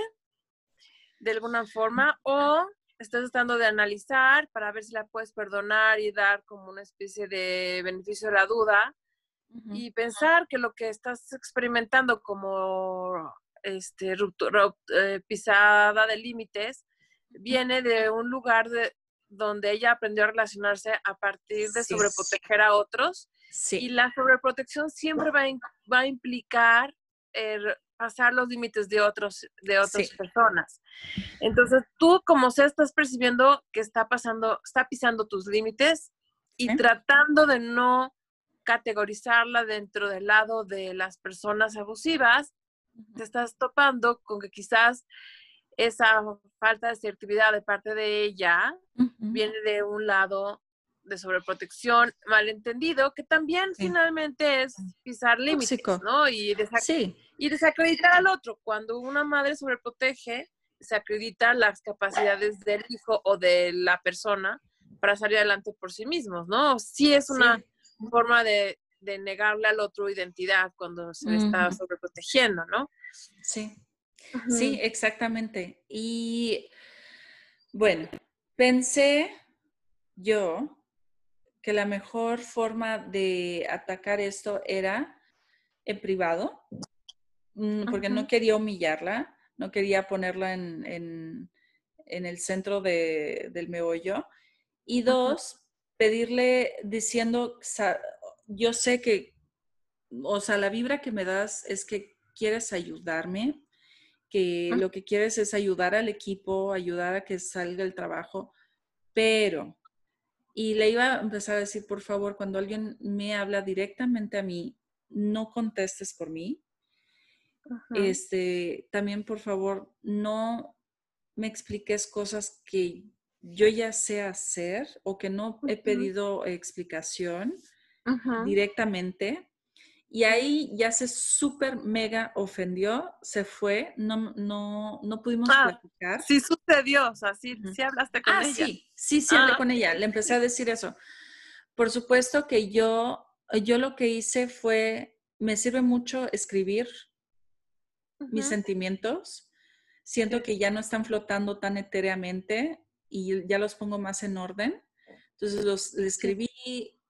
de alguna forma o estás tratando de analizar para ver si la puedes perdonar y dar como una especie de beneficio de la duda y pensar que lo que estás experimentando como este ruptura, eh, pisada de límites viene de un lugar de, donde ella aprendió a relacionarse a partir de sobreproteger a otros y la sobreprotección siempre va va a implicar er, pasar los límites de otros de otras personas. Entonces, tú como sea estás percibiendo que está pasando, está pisando tus límites y tratando de no categorizarla dentro del lado de las personas abusivas, te estás topando con que quizás esa falta de asertividad de parte de ella viene de un lado de sobreprotección malentendido, que también finalmente es pisar límites, ¿no? Y, y desacreditar al otro. Cuando una madre sobreprotege, desacredita las capacidades del hijo o de la persona para salir adelante por sí mismos, ¿no? Sí es una forma de, negarle al otro identidad cuando se le está sobreprotegiendo, ¿no? Sí. Sí, exactamente. Y bueno, pensé yo que la mejor forma de atacar esto era en privado, mm, porque no quería humillarla, no quería ponerla en, el centro del meollo. Y dos, pedirle diciendo, yo sé que, o sea, la vibra que me das es que quieres ayudarme, que lo que quieres es ayudar al equipo, ayudar a que salga el trabajo, pero, y le iba a empezar a decir, por favor, cuando alguien me habla directamente a mí, no contestes por mí. Este, también, por favor, no me expliques cosas que yo ya sé hacer o que no he pedido explicación directamente. Y ahí ya se súper mega ofendió, se fue, no, no, no pudimos ah, platicar. Sí sucedió, o sea, sí, hablaste con ah, ella. Sí, sí, sí hablé ah, con ella, le empecé a decir eso. Por supuesto que yo, yo lo que hice fue, me sirve mucho escribir mis sentimientos. Siento que ya no están flotando tan etéreamente y ya los pongo más en orden. Entonces los escribí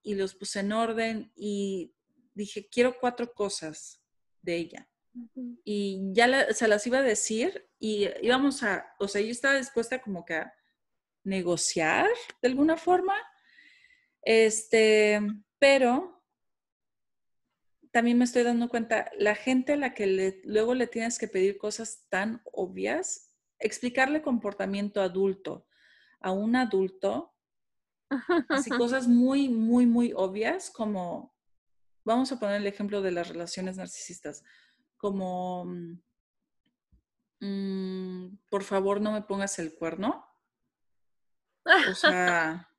y los puse en orden y dije, quiero cuatro cosas de ella. Y ya se las iba a decir y íbamos a, o sea, yo estaba dispuesta como que a negociar de alguna forma. Este, pero también me estoy dando cuenta, la gente a la que luego le tienes que pedir cosas tan obvias, explicarle comportamiento adulto a un adulto, así cosas muy, muy, muy obvias como vamos a poner el ejemplo de las relaciones narcisistas, como, mm, por favor no me pongas el cuerno. O sea,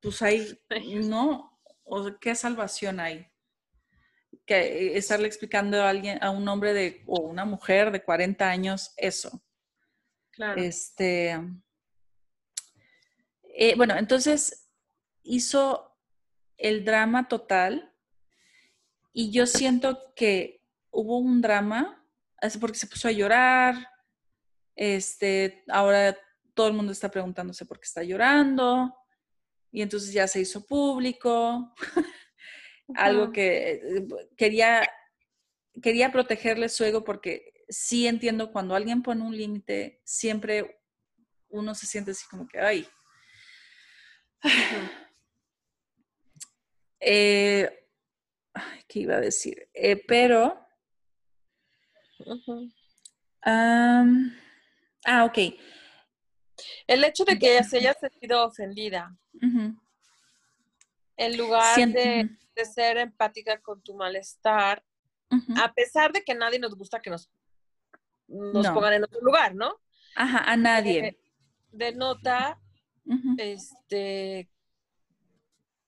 pues ahí, ¿no? O ¿qué salvación hay? Que estarle explicando a alguien, a un hombre de, o una mujer de 40 años, eso. Claro. Este, eh, bueno, entonces hizo el drama total y yo siento que hubo un drama, porque se puso a llorar, este, ahora todo el mundo está preguntándose por qué está llorando, y entonces ya se hizo público, algo que eh, quería, quería protegerle su ego porque sí entiendo cuando alguien pone un límite, siempre uno se siente así como que, ay. eh, ¿qué iba a decir? Eh, pero... ah, ok. El hecho de que ella se haya sentido ofendida, en lugar de, ser empática con tu malestar, a pesar de que nadie nos gusta que nos, nos pongan en otro lugar, ¿no? Ajá, a nadie. Eh, denota este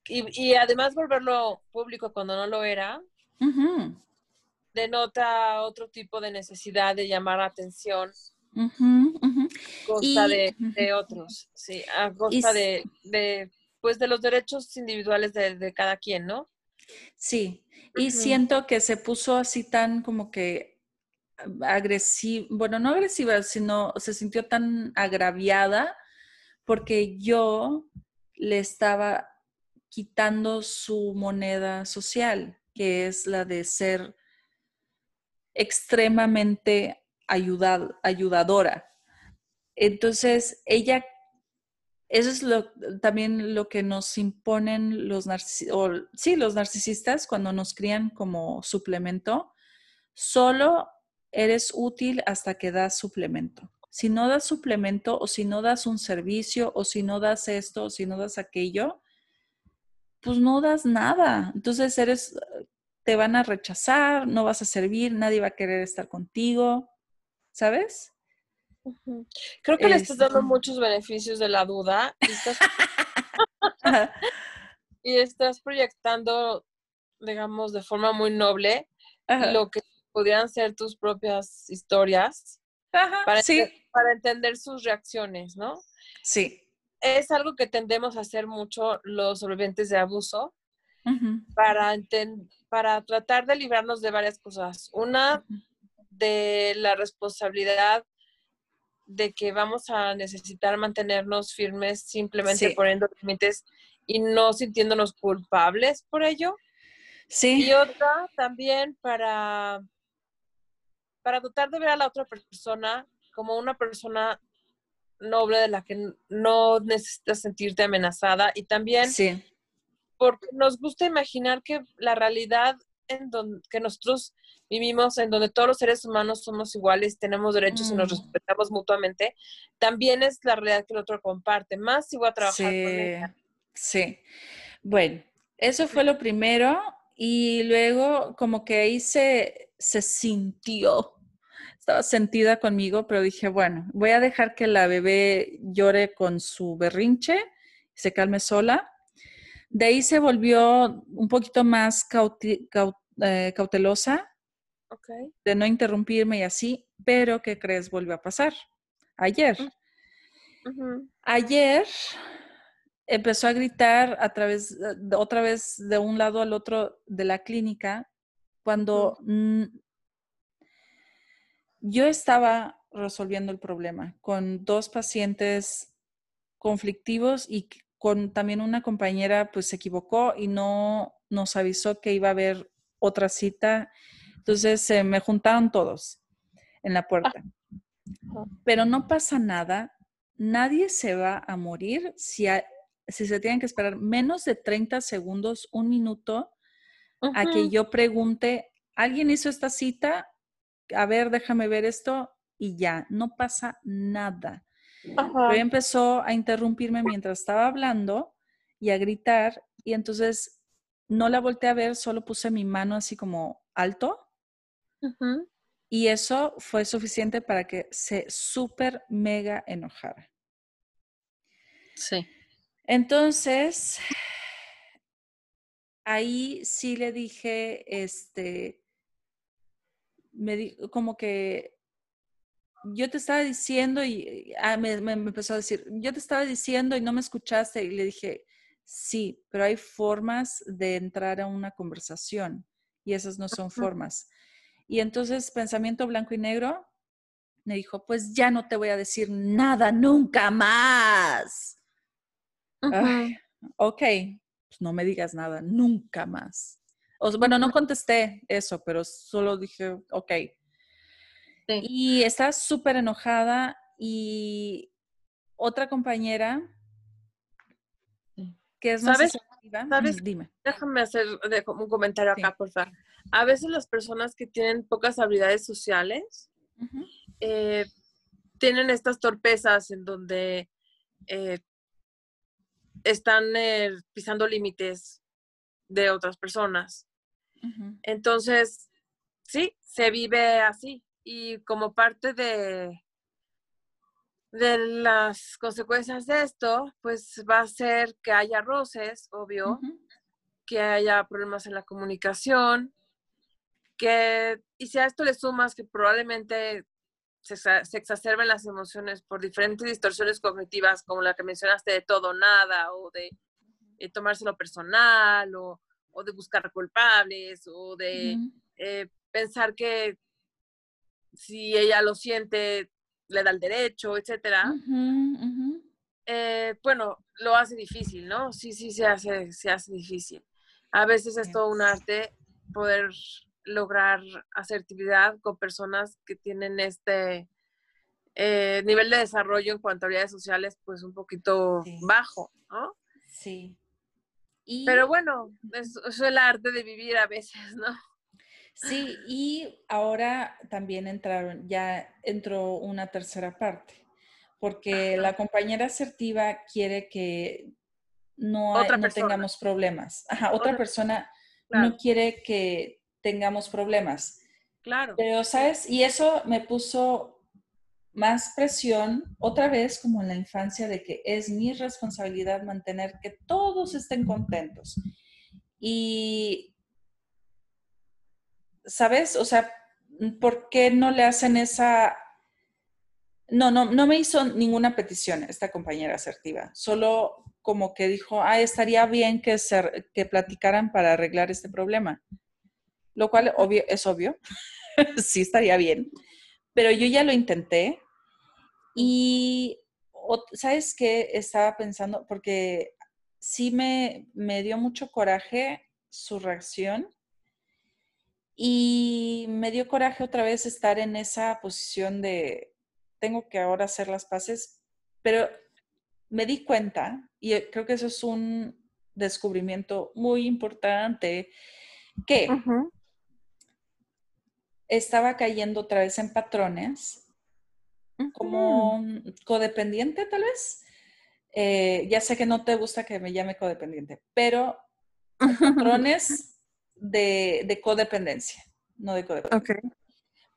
y, además volverlo público cuando no lo era, denota otro tipo de necesidad de llamar la atención. Costa de, otros, sí, a costa de, pues de los derechos individuales de, cada quien, ¿no? Sí, y siento que se puso así tan como que agresiva, bueno, no agresiva, sino se sintió tan agraviada porque yo le estaba quitando su moneda social, que es la de ser extremadamente ayudadora. Entonces, ella, eso es lo, también lo que nos imponen los, sí, los narcisistas cuando nos crían como suplemento. Solo eres útil hasta que das suplemento. Si no das suplemento o si no das un servicio o si no das esto o si no das aquello, pues no das nada. Entonces eres, te van a rechazar, no vas a servir, nadie va a querer estar contigo, ¿sabes? Creo que le estás dando este muchos beneficios de la duda y estás, proyectando, digamos, de forma muy noble lo que podrían ser tus propias historias para, para entender sus reacciones, ¿no? Sí. Es algo que tendemos a hacer mucho los sobrevivientes de abuso para, para tratar de librarnos de varias cosas. Una, de la responsabilidad de que vamos a necesitar mantenernos firmes simplemente poniendo límites y no sintiéndonos culpables por ello. Sí. Y otra también para, para tratar de ver a la otra persona como una persona noble de la que no necesitas sentirte amenazada y también sí. porque nos gusta imaginar que la realidad en donde que nosotros vivimos en donde todos los seres humanos somos iguales, tenemos derechos y nos mm. respetamos mutuamente, también es la realidad que el otro comparte, más si voy a trabajar con ella. Sí. Bueno, eso fue lo primero y luego como que ahí se, se sintió, estaba sentida conmigo, pero dije, bueno, voy a dejar que la bebé llore con su berrinche, se calme sola. De ahí se volvió un poquito más eh, cautelosa de no interrumpirme y así, pero ¿qué crees? Volvió a pasar. Ayer. Mm, Ayer empezó a gritar a través, otra vez de un lado al otro de la clínica, cuando yo estaba resolviendo el problema con dos pacientes conflictivos y con también una compañera pues se equivocó y no nos avisó que iba a haber otra cita entonces se me juntaron todos en la puerta. Pero no pasa nada, nadie se va a morir si, si se tienen que esperar menos de 30 segundos, un minuto, a que yo pregunte, ¿alguien hizo esta cita? A ver, déjame ver esto y ya, no pasa nada. Pero empezó a interrumpirme mientras estaba hablando y a gritar y entonces no la volteé a ver, solo puse mi mano así como alto y eso fue suficiente para que se súper mega enojara. Sí. Entonces, ahí sí le dije, este, me como que yo te estaba diciendo y ah, me, me, empezó a decir, yo te estaba diciendo y no me escuchaste y le dije, sí, pero hay formas de entrar a una conversación y esas no son formas. Y entonces, pensamiento blanco y negro, me dijo, pues ya no te voy a decir nada nunca más. ok, pues no me digas nada, nunca más. O, bueno, no contesté eso, pero solo dije, ok. Y está súper enojada y otra compañera que es más ¿Sabes? ¿Sabes? Dime. Déjame hacer un comentario acá, por favor a veces las personas que tienen pocas habilidades sociales eh, tienen estas torpezas en donde eh, están eh, pisando límites de otras personas. Entonces, sí, se vive así y como parte de, de las consecuencias de esto, pues va a ser que haya roces, obvio, que haya problemas en la comunicación, que, y si a esto le sumas que probablemente se, exacerben las emociones por diferentes distorsiones cognitivas, como la que mencionaste de todo nada, o de eh, tomárselo personal, o, de buscar culpables, o de eh, pensar que si ella lo siente, le da el derecho, etcétera. Eh, bueno, lo hace difícil, ¿no? Sí, sí, se hace, se hace difícil. A veces es todo un arte poder lograr asertividad con personas que tienen este eh, nivel de desarrollo en cuanto a habilidades sociales, pues un poquito bajo, ¿no? Sí. Pero bueno, es, es, el arte de vivir a veces, ¿no? Sí, y ahora también entraron, ya entró una tercera parte, porque la compañera asertiva quiere que no, tengamos problemas. Ajá, otra, persona no quiere que tengamos problemas. Claro. Pero, ¿sabes? Y eso me puso más presión, otra vez como en la infancia, de que es mi responsabilidad mantener que todos estén contentos. Y, ¿sabes? O sea, ¿por qué no le hacen esa... No, no, no me hizo ninguna petición esta compañera asertiva, solo como que dijo, ah, estaría bien que, se, que platicaran para arreglar este problema. lo cual obvio, es obvio, sí estaría bien, pero yo ya lo intenté y, ¿sabes qué? Estaba pensando, porque sí me, me dio mucho coraje su reacción y me dio coraje otra vez estar en esa posición de tengo que ahora hacer las paces, pero me di cuenta, y creo que eso es un descubrimiento muy importante, que estaba cayendo otra vez en patrones como codependiente tal vez. Eh, ya sé que no te gusta que me llame codependiente, pero patrones de, codependencia, no de codependencia.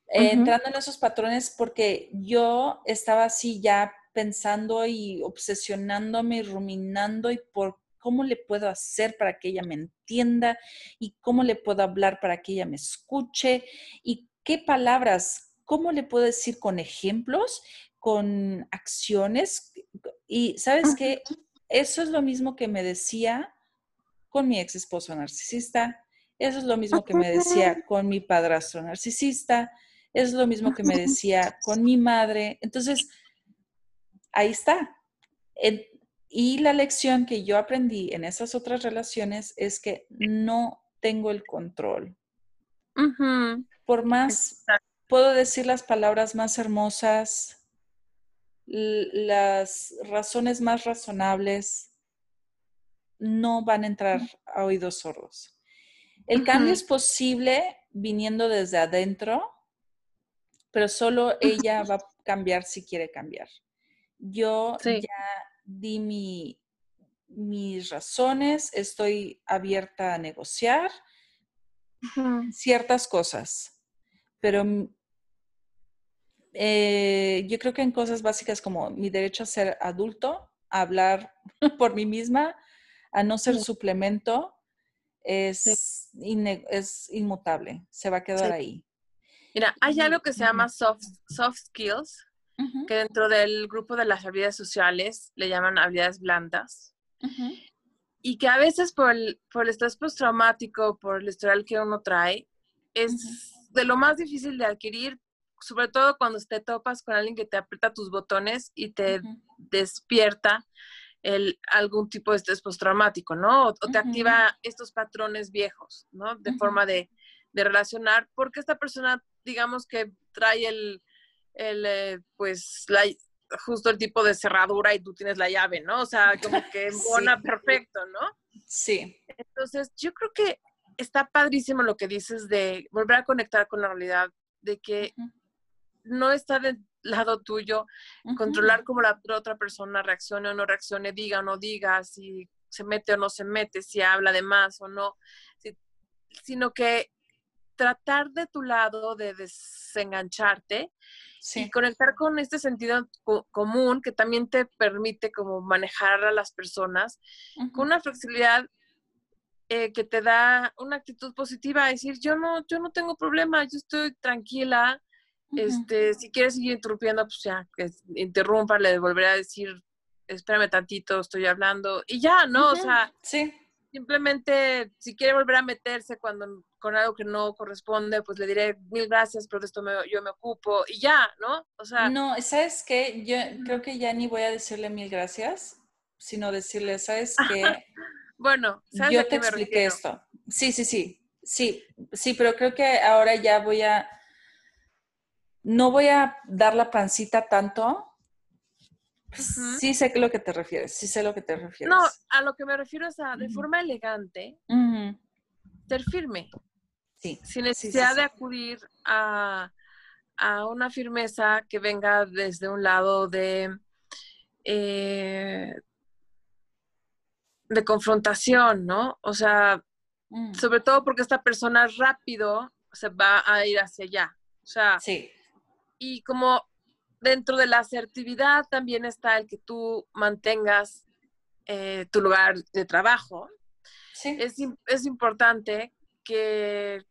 entrando en esos patrones porque yo estaba así ya pensando y obsesionándome y ruminando y por cómo le puedo hacer para que ella me entienda y cómo le puedo hablar para que ella me escuche y qué palabras, cómo le puedo decir con ejemplos, con acciones. Y sabes qué, eso es lo mismo que me decía con mi ex esposo narcisista, eso es lo mismo que me decía con mi padrastro narcisista, es lo mismo que me decía con mi madre. Entonces, ahí está. y la lección que yo aprendí en esas otras relaciones es que no tengo el control. Por más, puedo decir las palabras más hermosas, las razones más razonables, no van a entrar a oídos sordos. El cambio es posible viniendo desde adentro, pero solo ella va a cambiar si quiere cambiar. Yo ya di mi, mis razones, estoy abierta a negociar ciertas cosas, pero mm, eh, yo creo que en cosas básicas como mi derecho a ser adulto, a hablar por mí misma, a no ser suplemento, es, es inmutable, se va a quedar ahí. Mira, hay algo que se llama soft, soft skills, que dentro del grupo de las habilidades sociales le llaman habilidades blandas. Y que a veces por el, por el estrés postraumático, por el historial que uno trae, es de lo más difícil de adquirir, sobre todo cuando te topas con alguien que te aprieta tus botones y te despierta el, algún tipo de estrés postraumático, ¿no? O, te activa estos patrones viejos, ¿no? De forma de, de, relacionar, porque esta persona, digamos que trae el, el, eh, pues, la, justo el tipo de cerradura y tú tienes la llave, ¿no? O sea, como que embona perfecto, ¿no? Sí. Entonces, yo creo que está padrísimo lo que dices de volver a conectar con la realidad, de que no está del lado tuyo controlar cómo la otra persona reaccione o no reaccione, diga o no diga, si se mete o no se mete, si habla de más o no, sino que tratar de tu lado de desengancharte y conectar con este sentido común que también te permite como manejar a las personas con una flexibilidad eh, que te da una actitud positiva, decir, yo no, yo no tengo problema, yo estoy tranquila, este, si quieres seguir interrumpiendo, pues ya, que interrumpa, le volveré a decir, espérame tantito, estoy hablando, y ya, ¿no? O sea, sí. simplemente, si quiere volver a meterse cuando con algo que no corresponde, pues le diré mil gracias, pero de esto yo me ocupo y ya, ¿no? O sea. No, ¿sabes qué? Yo creo que ya ni voy a decirle mil gracias, sino decirle, ¿sabes qué? bueno, ¿sabes yo te expliqué esto. Sí, sí, sí. Sí, sí, pero creo que ahora ya voy a. No voy a dar la pancita tanto. Sí sé lo que te refieres, sí sé lo que te refieres. No, a lo que me refiero es a, de forma elegante, ser firme. Sin necesidad de acudir a, una firmeza que venga desde un lado de, eh, de confrontación, ¿no? O sea, mm. sobre todo porque esta persona rápido se va a ir hacia allá. O sea, sí. Y como dentro de la asertividad también está el que tú mantengas eh, tu lugar de trabajo. Sí. Es, es importante que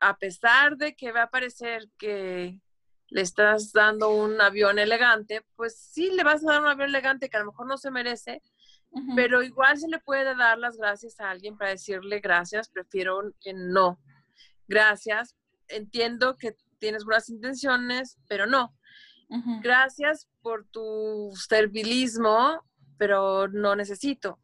a pesar de que va a parecer que le estás dando un avión elegante, pues sí le vas a dar un avión elegante que a lo mejor no se merece, pero igual se le puede dar las gracias a alguien para decirle gracias, prefiero que no. gracias, entiendo que tienes buenas intenciones, pero no. Gracias por tu servilismo, pero no necesito.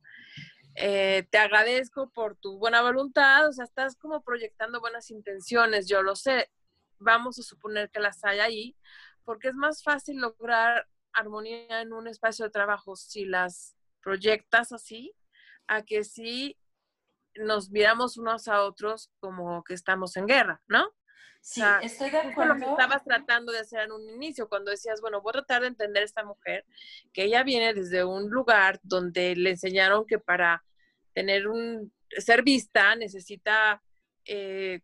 Eh, te agradezco por tu buena voluntad, o sea, estás como proyectando buenas intenciones, yo lo sé. Vamos a suponer que las hay ahí, porque es más fácil lograr armonía en un espacio de trabajo si las proyectas así, a que si nos miramos unos a otros como que estamos en guerra, ¿no? Sí, estoy de acuerdo. lo que estabas tratando de hacer en un inicio, cuando decías, bueno, voy a tratar de entender a esta mujer, que ella viene desde un lugar donde le enseñaron que para tener un, ser vista necesita eh,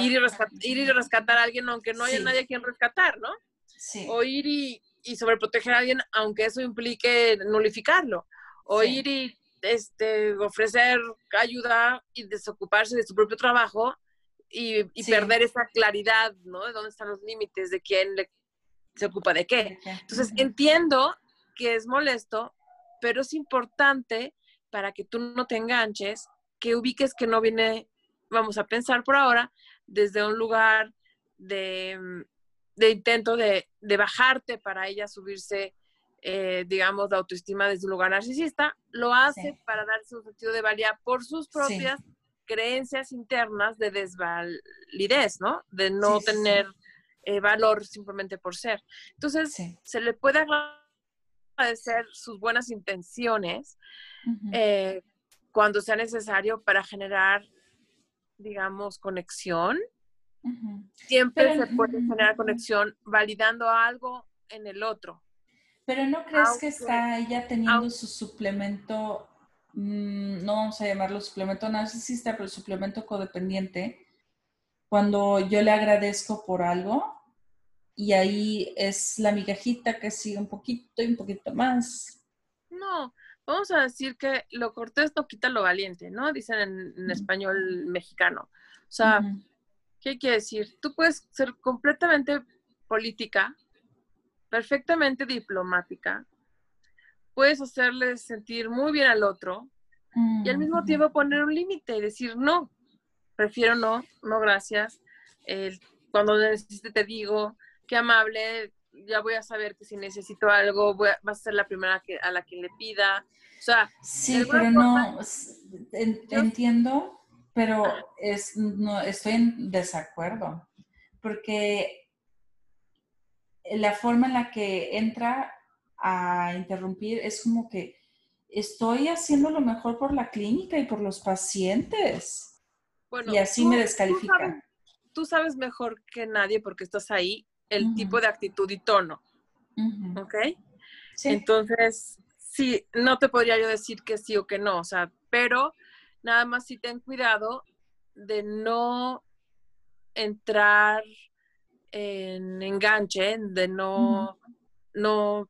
ir, y rescatar, a alguien aunque no haya nadie a quien rescatar, ¿no? Sí. O ir y, y sobreproteger a alguien aunque eso implique nulificarlo. O ir y este, ofrecer ayuda y desocuparse de su propio trabajo y, perder esa claridad, ¿no? De dónde están los límites, de quién se ocupa de qué. Entonces, entiendo que es molesto, pero es importante para que tú no te enganches, que ubiques que no viene, vamos a pensar por ahora, desde un lugar de, intento de, de, bajarte para ella subirse, eh, digamos, de autoestima desde un lugar narcisista, lo hace para darse un sentido de valía por sus propias creencias internas de desvalidez, ¿no? De no tener eh, valor simplemente por ser. Entonces, se le puede agradecer sus buenas intenciones eh, cuando sea necesario para generar, digamos, conexión. Siempre se puede generar conexión validando algo en el otro. Pero ¿no crees que está ella teniendo su suplemento Mm, no vamos a llamarlo suplemento narcisista, pero suplemento codependiente, cuando yo le agradezco por algo y ahí es la migajita que sigue un poquito y un poquito más. No, vamos a decir que lo cortés no quita lo valiente, ¿no? Dicen en, español mexicano. O sea, ¿qué quiere decir? Tú puedes ser completamente política, perfectamente diplomática, puedes hacerle sentir muy bien al otro y al mismo tiempo poner un límite y decir no, prefiero no, no gracias. cuando necesite te digo, qué amable, ya voy a saber que si necesito algo, voy a, vas a ser la primera que, a la que le pida. O sea, sí, pero no, entiendo, pero es, no, estoy en desacuerdo, porque la forma en la que entra a interrumpir, es como que estoy haciendo lo mejor por la clínica y por los pacientes. y así me descalifican. Tú sabes, mejor que nadie porque estás ahí el tipo de actitud y tono. ¿Ok? Entonces, sí, no te podría yo decir que sí o que no, o sea, pero nada más si ten cuidado de no entrar en enganche, de no, no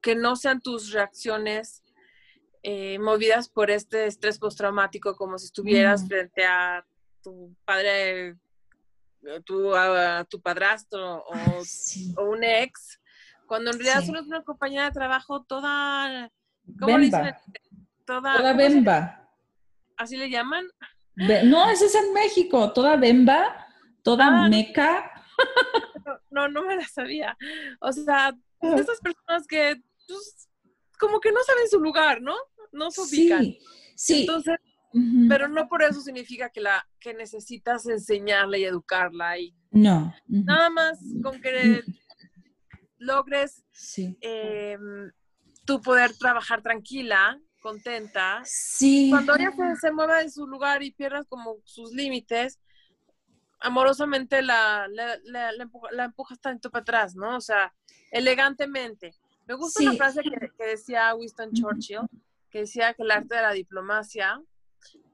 que no sean tus reacciones eh, movidas por este estrés postraumático, como si estuvieras frente a tu padre, eh, tu, a, tu padrastro o, un ex, cuando en realidad solo es una compañera de trabajo toda... ¿Cómo bemba. Toda, bemba. ¿Así le llaman? no, ese es en México, toda bemba, toda ah. meca. No, no me la sabía. O sea, esas personas que pues, como que no saben su lugar, ¿no? No se ubican. Sí, sí. Entonces, pero no por eso significa que la que necesitas enseñarla y educarla y no. Nada más con que logres em, tú poder trabajar tranquila, contenta. Sí. Cuando ella se, mueva de su lugar y pierdas como sus límites, amorosamente la, la, la, la empujas tanto para atrás, ¿no? O sea, elegantemente. Me gusta una frase que, decía Winston Churchill, que decía que el arte de la diplomacia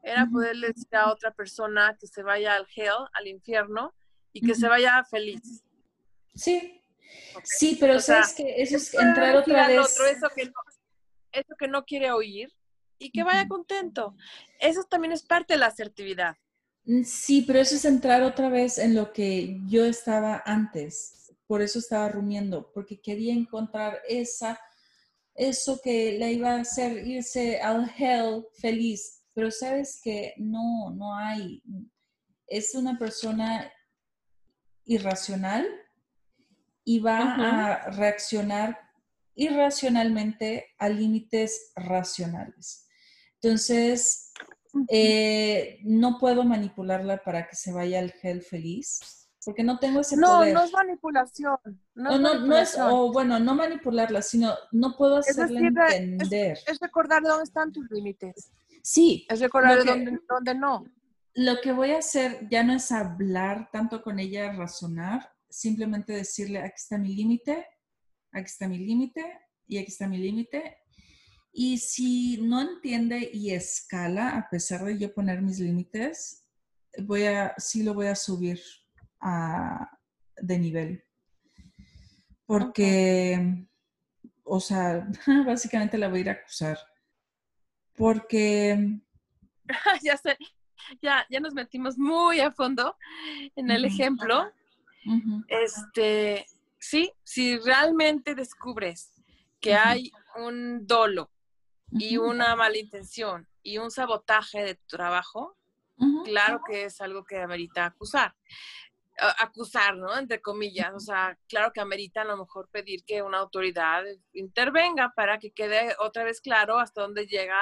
era poderle decir a otra persona que se vaya al hell, al infierno, y que se vaya feliz. Sí, sí, pero sabes que eso es entrar otra vez. Otro, eso, que no, eso que no quiere oír y que vaya contento. Eso también es parte de la asertividad. Mm, sí, pero eso es entrar otra vez en lo que yo estaba antes por eso estaba rumiando, porque quería encontrar esa, eso que le iba a hacer irse al hell feliz. Pero sabes que no, no hay. es una persona irracional y va a reaccionar irracionalmente a límites racionales. Entonces, eh, no puedo manipularla para que se vaya al gel feliz, porque no tengo ese no, poder. No, no es manipulación. No, no, no, es, o bueno, no manipularla, sino no puedo hacerle entender. Es, recordar dónde están tus límites. Sí. Es recordar dónde, dónde no. Lo que voy a hacer ya no es hablar tanto con ella, razonar, simplemente decirle, aquí está mi límite, aquí está mi límite y aquí está mi límite. Y si no entiende y escala, a pesar de yo poner mis límites, voy a, sí lo voy a subir de nivel. Porque, o sea, básicamente la voy a ir a acusar. Porque... ya sé, ya, ya nos metimos muy a fondo en el ejemplo. Este, sí, si realmente descubres que hay un dolo y una mala intención y un sabotaje de tu trabajo, claro que es algo que amerita acusar. Acusar, ¿no? Entre comillas. O sea, claro que amerita a lo mejor pedir que una autoridad intervenga para que quede otra vez claro hasta dónde llega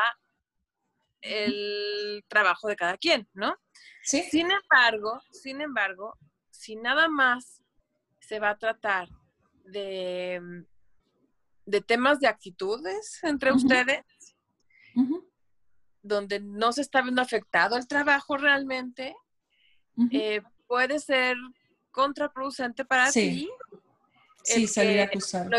el trabajo de cada quien, ¿no? Sí. Sin embargo, sin embargo, si nada más se va a tratar de, de temas de actitudes entre ustedes, donde no se está viendo afectado el trabajo realmente, eh, puede ser contraproducente para ti. Sí, salir a acusar.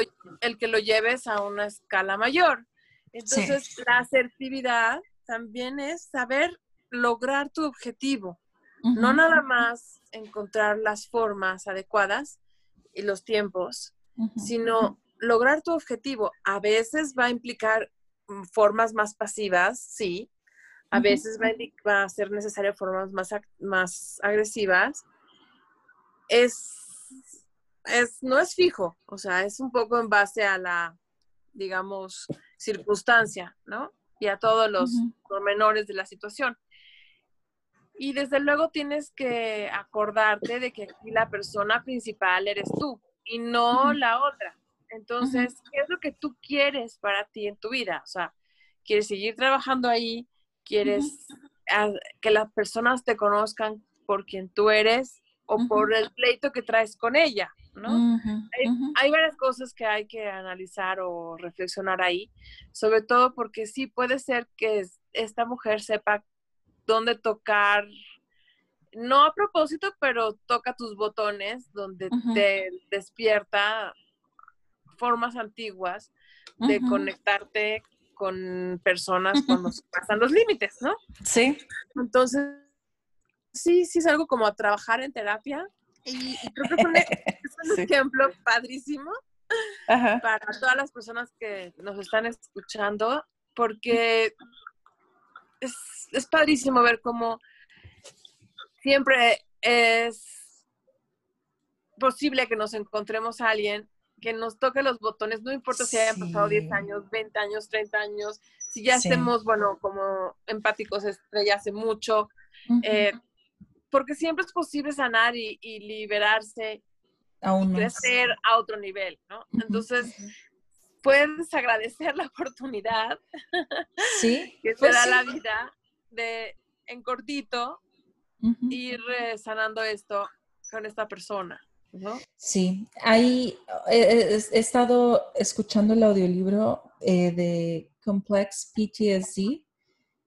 el que lo lleves a una escala mayor. Entonces, la asertividad también es saber lograr tu objetivo, no nada más encontrar las formas adecuadas y los tiempos, sino lograr tu objetivo. A veces va a implicar mm, formas más pasivas, sí. A veces va a, ser necesario formas más, más agresivas. Es, es, no es fijo, o sea, es un poco en base a la, digamos, circunstancia, ¿no? Y a todos los pormenores de la situación. Y desde luego tienes que acordarte de que aquí la persona principal eres tú y no la otra. Entonces, ¿qué es lo que tú quieres para ti en tu vida? O sea, ¿quieres seguir trabajando ahí? ¿Quieres que las personas te conozcan por quien tú eres o por el pleito que traes con ella? ¿no? hay, hay, varias cosas que hay que analizar o reflexionar ahí, sobre todo porque sí puede ser que esta mujer sepa dónde tocar, no a propósito, pero toca tus botones, donde te despierta formas antiguas de conectarte con personas cuando pasan los límites, ¿no? Sí. Entonces, sí, sí es algo como a trabajar en terapia y, creo que es un, ejemplo padrísimo para todas las personas que nos están escuchando, porque es, es padrísimo ver cómo siempre es posible que nos encontremos a alguien que nos toque los botones, no importa si hayan pasado 10 años, 20 años, 30 años, si ya estemos, bueno, como empáticos estrella hace mucho, eh, porque siempre es posible sanar y, liberarse y crecer a otro nivel, ¿no? Entonces, puedes agradecer la oportunidad ¿Sí? que te pues da la vida de, en cortito, ir sanando esto con esta persona. ¿No? Sí, ahí he, estado escuchando el audiolibro eh, de Complex PTSD.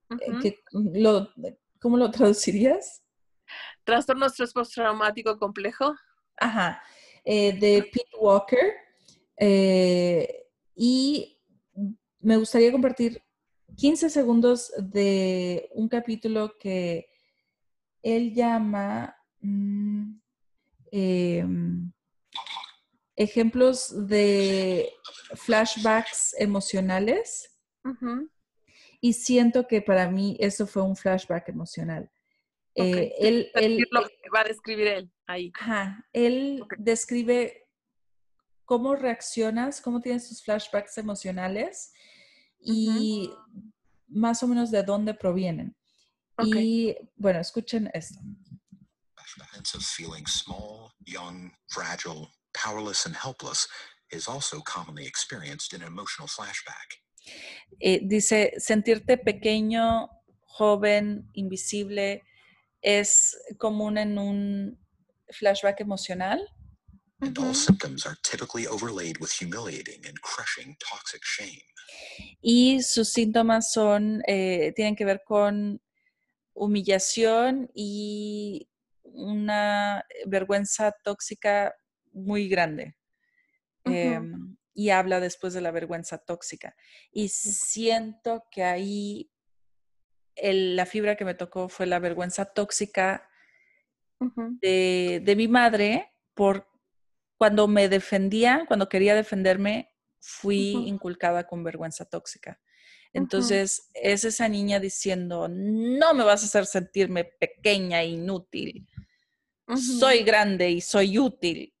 Eh, lo, ¿Cómo lo traducirías? Trastorno estrés postraumático complejo. Ajá, eh, de Pete Walker. y me gustaría compartir 15 segundos de un capítulo que él llama mm, em, ejemplos de flashbacks emocionales. Y siento que para mí eso fue un flashback emocional. Eh, él, él, lo que va a describir él ahí. Ajá, él describe cómo reaccionas, cómo tienes tus flashbacks emocionales y más o menos de dónde provienen. Y bueno, escuchen esto. Sense of feeling small, young, fragile, powerless, and helpless is also commonly experienced in an emotional flashback. Eh, dice, sentirte pequeño, joven, invisible, es común en un flashback emocional. And all symptoms are typically overlaid with humiliating and crushing toxic shame. Y sus síntomas son, eh, tienen que ver con humillación y una vergüenza tóxica muy grande. Em, y habla después de la vergüenza tóxica. Y siento que ahí la fibra que me tocó fue la vergüenza tóxica de, mi madre por cuando me defendía, cuando quería defenderme, fui inculcada con vergüenza tóxica. Entonces, es esa niña diciendo, no me vas a hacer sentirme pequeña Soy grande y soy útil.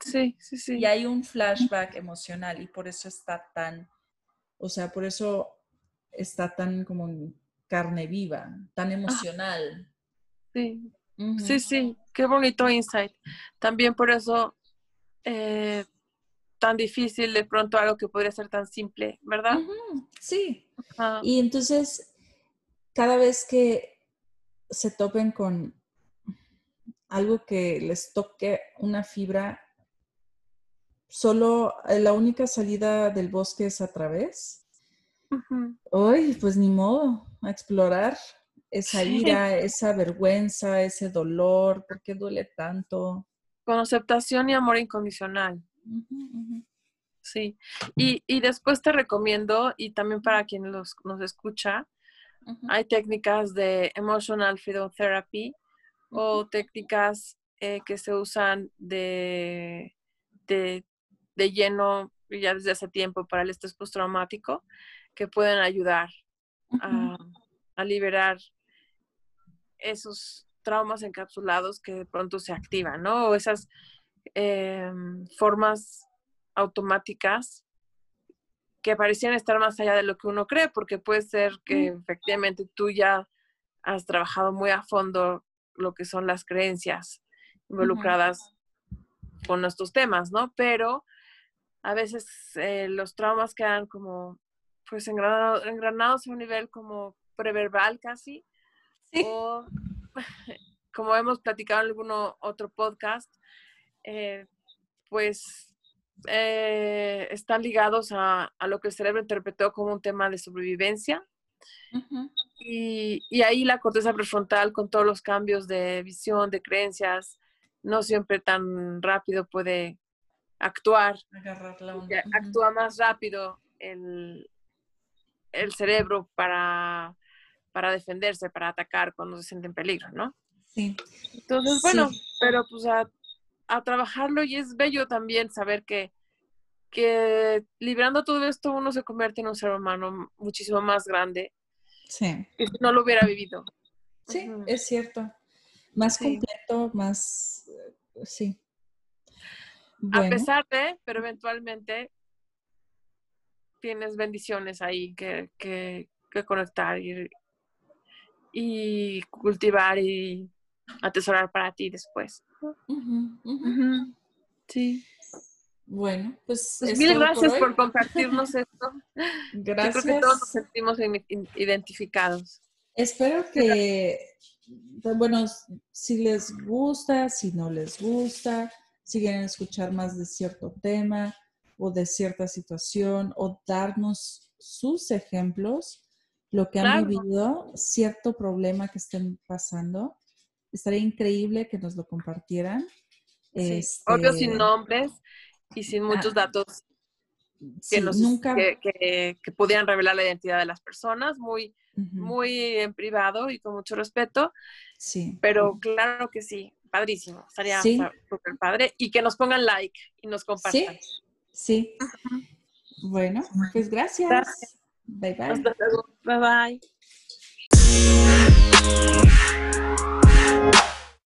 Sí, sí, sí. Y hay un flashback emocional y por eso está tan, o sea, por eso está tan como carne viva, tan ah. emocional. Sí, sí, sí, qué bonito insight. También por eso eh, tan difícil de pronto algo que podría ser tan simple, ¿verdad? Sí. Y entonces, cada vez que se topen con algo que les toque una fibra, solo eh, la única salida del bosque es a través. Uy, pues ni modo, a explorar esa ira, esa vergüenza, ese dolor, ¿por qué duele tanto? Con aceptación y amor incondicional. Sí, y, y, después te recomiendo, y también para quien los, nos escucha, hay técnicas de emotional freedom therapy o técnicas eh, que se usan de, de, lleno ya desde hace tiempo para el estrés postraumático que pueden ayudar a, liberar esos traumas encapsulados que de pronto se activan, ¿no? O esas em, formas automáticas que parecían estar más allá de lo que uno cree, porque puede ser que efectivamente tú ya has trabajado muy a fondo lo que son las creencias involucradas con estos temas, ¿no? Pero a veces eh, los traumas quedan como, pues, engranados, a un nivel como preverbal casi. O, como hemos platicado en algún otro podcast, eh, pues eh, están ligados a, lo que el cerebro interpretó como un tema de sobrevivencia. Y, ahí la corteza prefrontal, con todos los cambios de visión, de creencias, no siempre tan rápido puede actuar. Actúa más rápido el, el cerebro para, para defenderse, para atacar cuando se siente en peligro, ¿no? Sí. Entonces, bueno, pero pues a, a, trabajarlo y es bello también saber que, que librando todo esto uno se convierte en un ser humano muchísimo más grande Sí. Que no lo hubiera vivido. Sí, es cierto. Más completo, más, eh, sí. A pesar de, pero eventualmente tienes bendiciones ahí que, que, conectar y, y, cultivar y atesorar para ti después. Sí. Bueno, pues. pues mil gracias por, compartirnos esto. Gracias. creo que todos nos sentimos identificados. Espero que, bueno, si les gusta, si no les gusta, si quieren escuchar más de cierto tema o de cierta situación o darnos sus ejemplos, lo que han vivido, cierto problema que estén pasando. Estaría increíble que nos lo compartieran. Este Obvio sin nombres y sin muchos ah, datos que, nunca... que, pudieran revelar la identidad de las personas, muy, muy en privado y con mucho respeto. Sí. Pero claro que sí, padrísimo, estaría súper padre. Y que nos pongan like y nos compartan. Sí, sí. Bueno, pues gracias. Bye bye. Bye bye.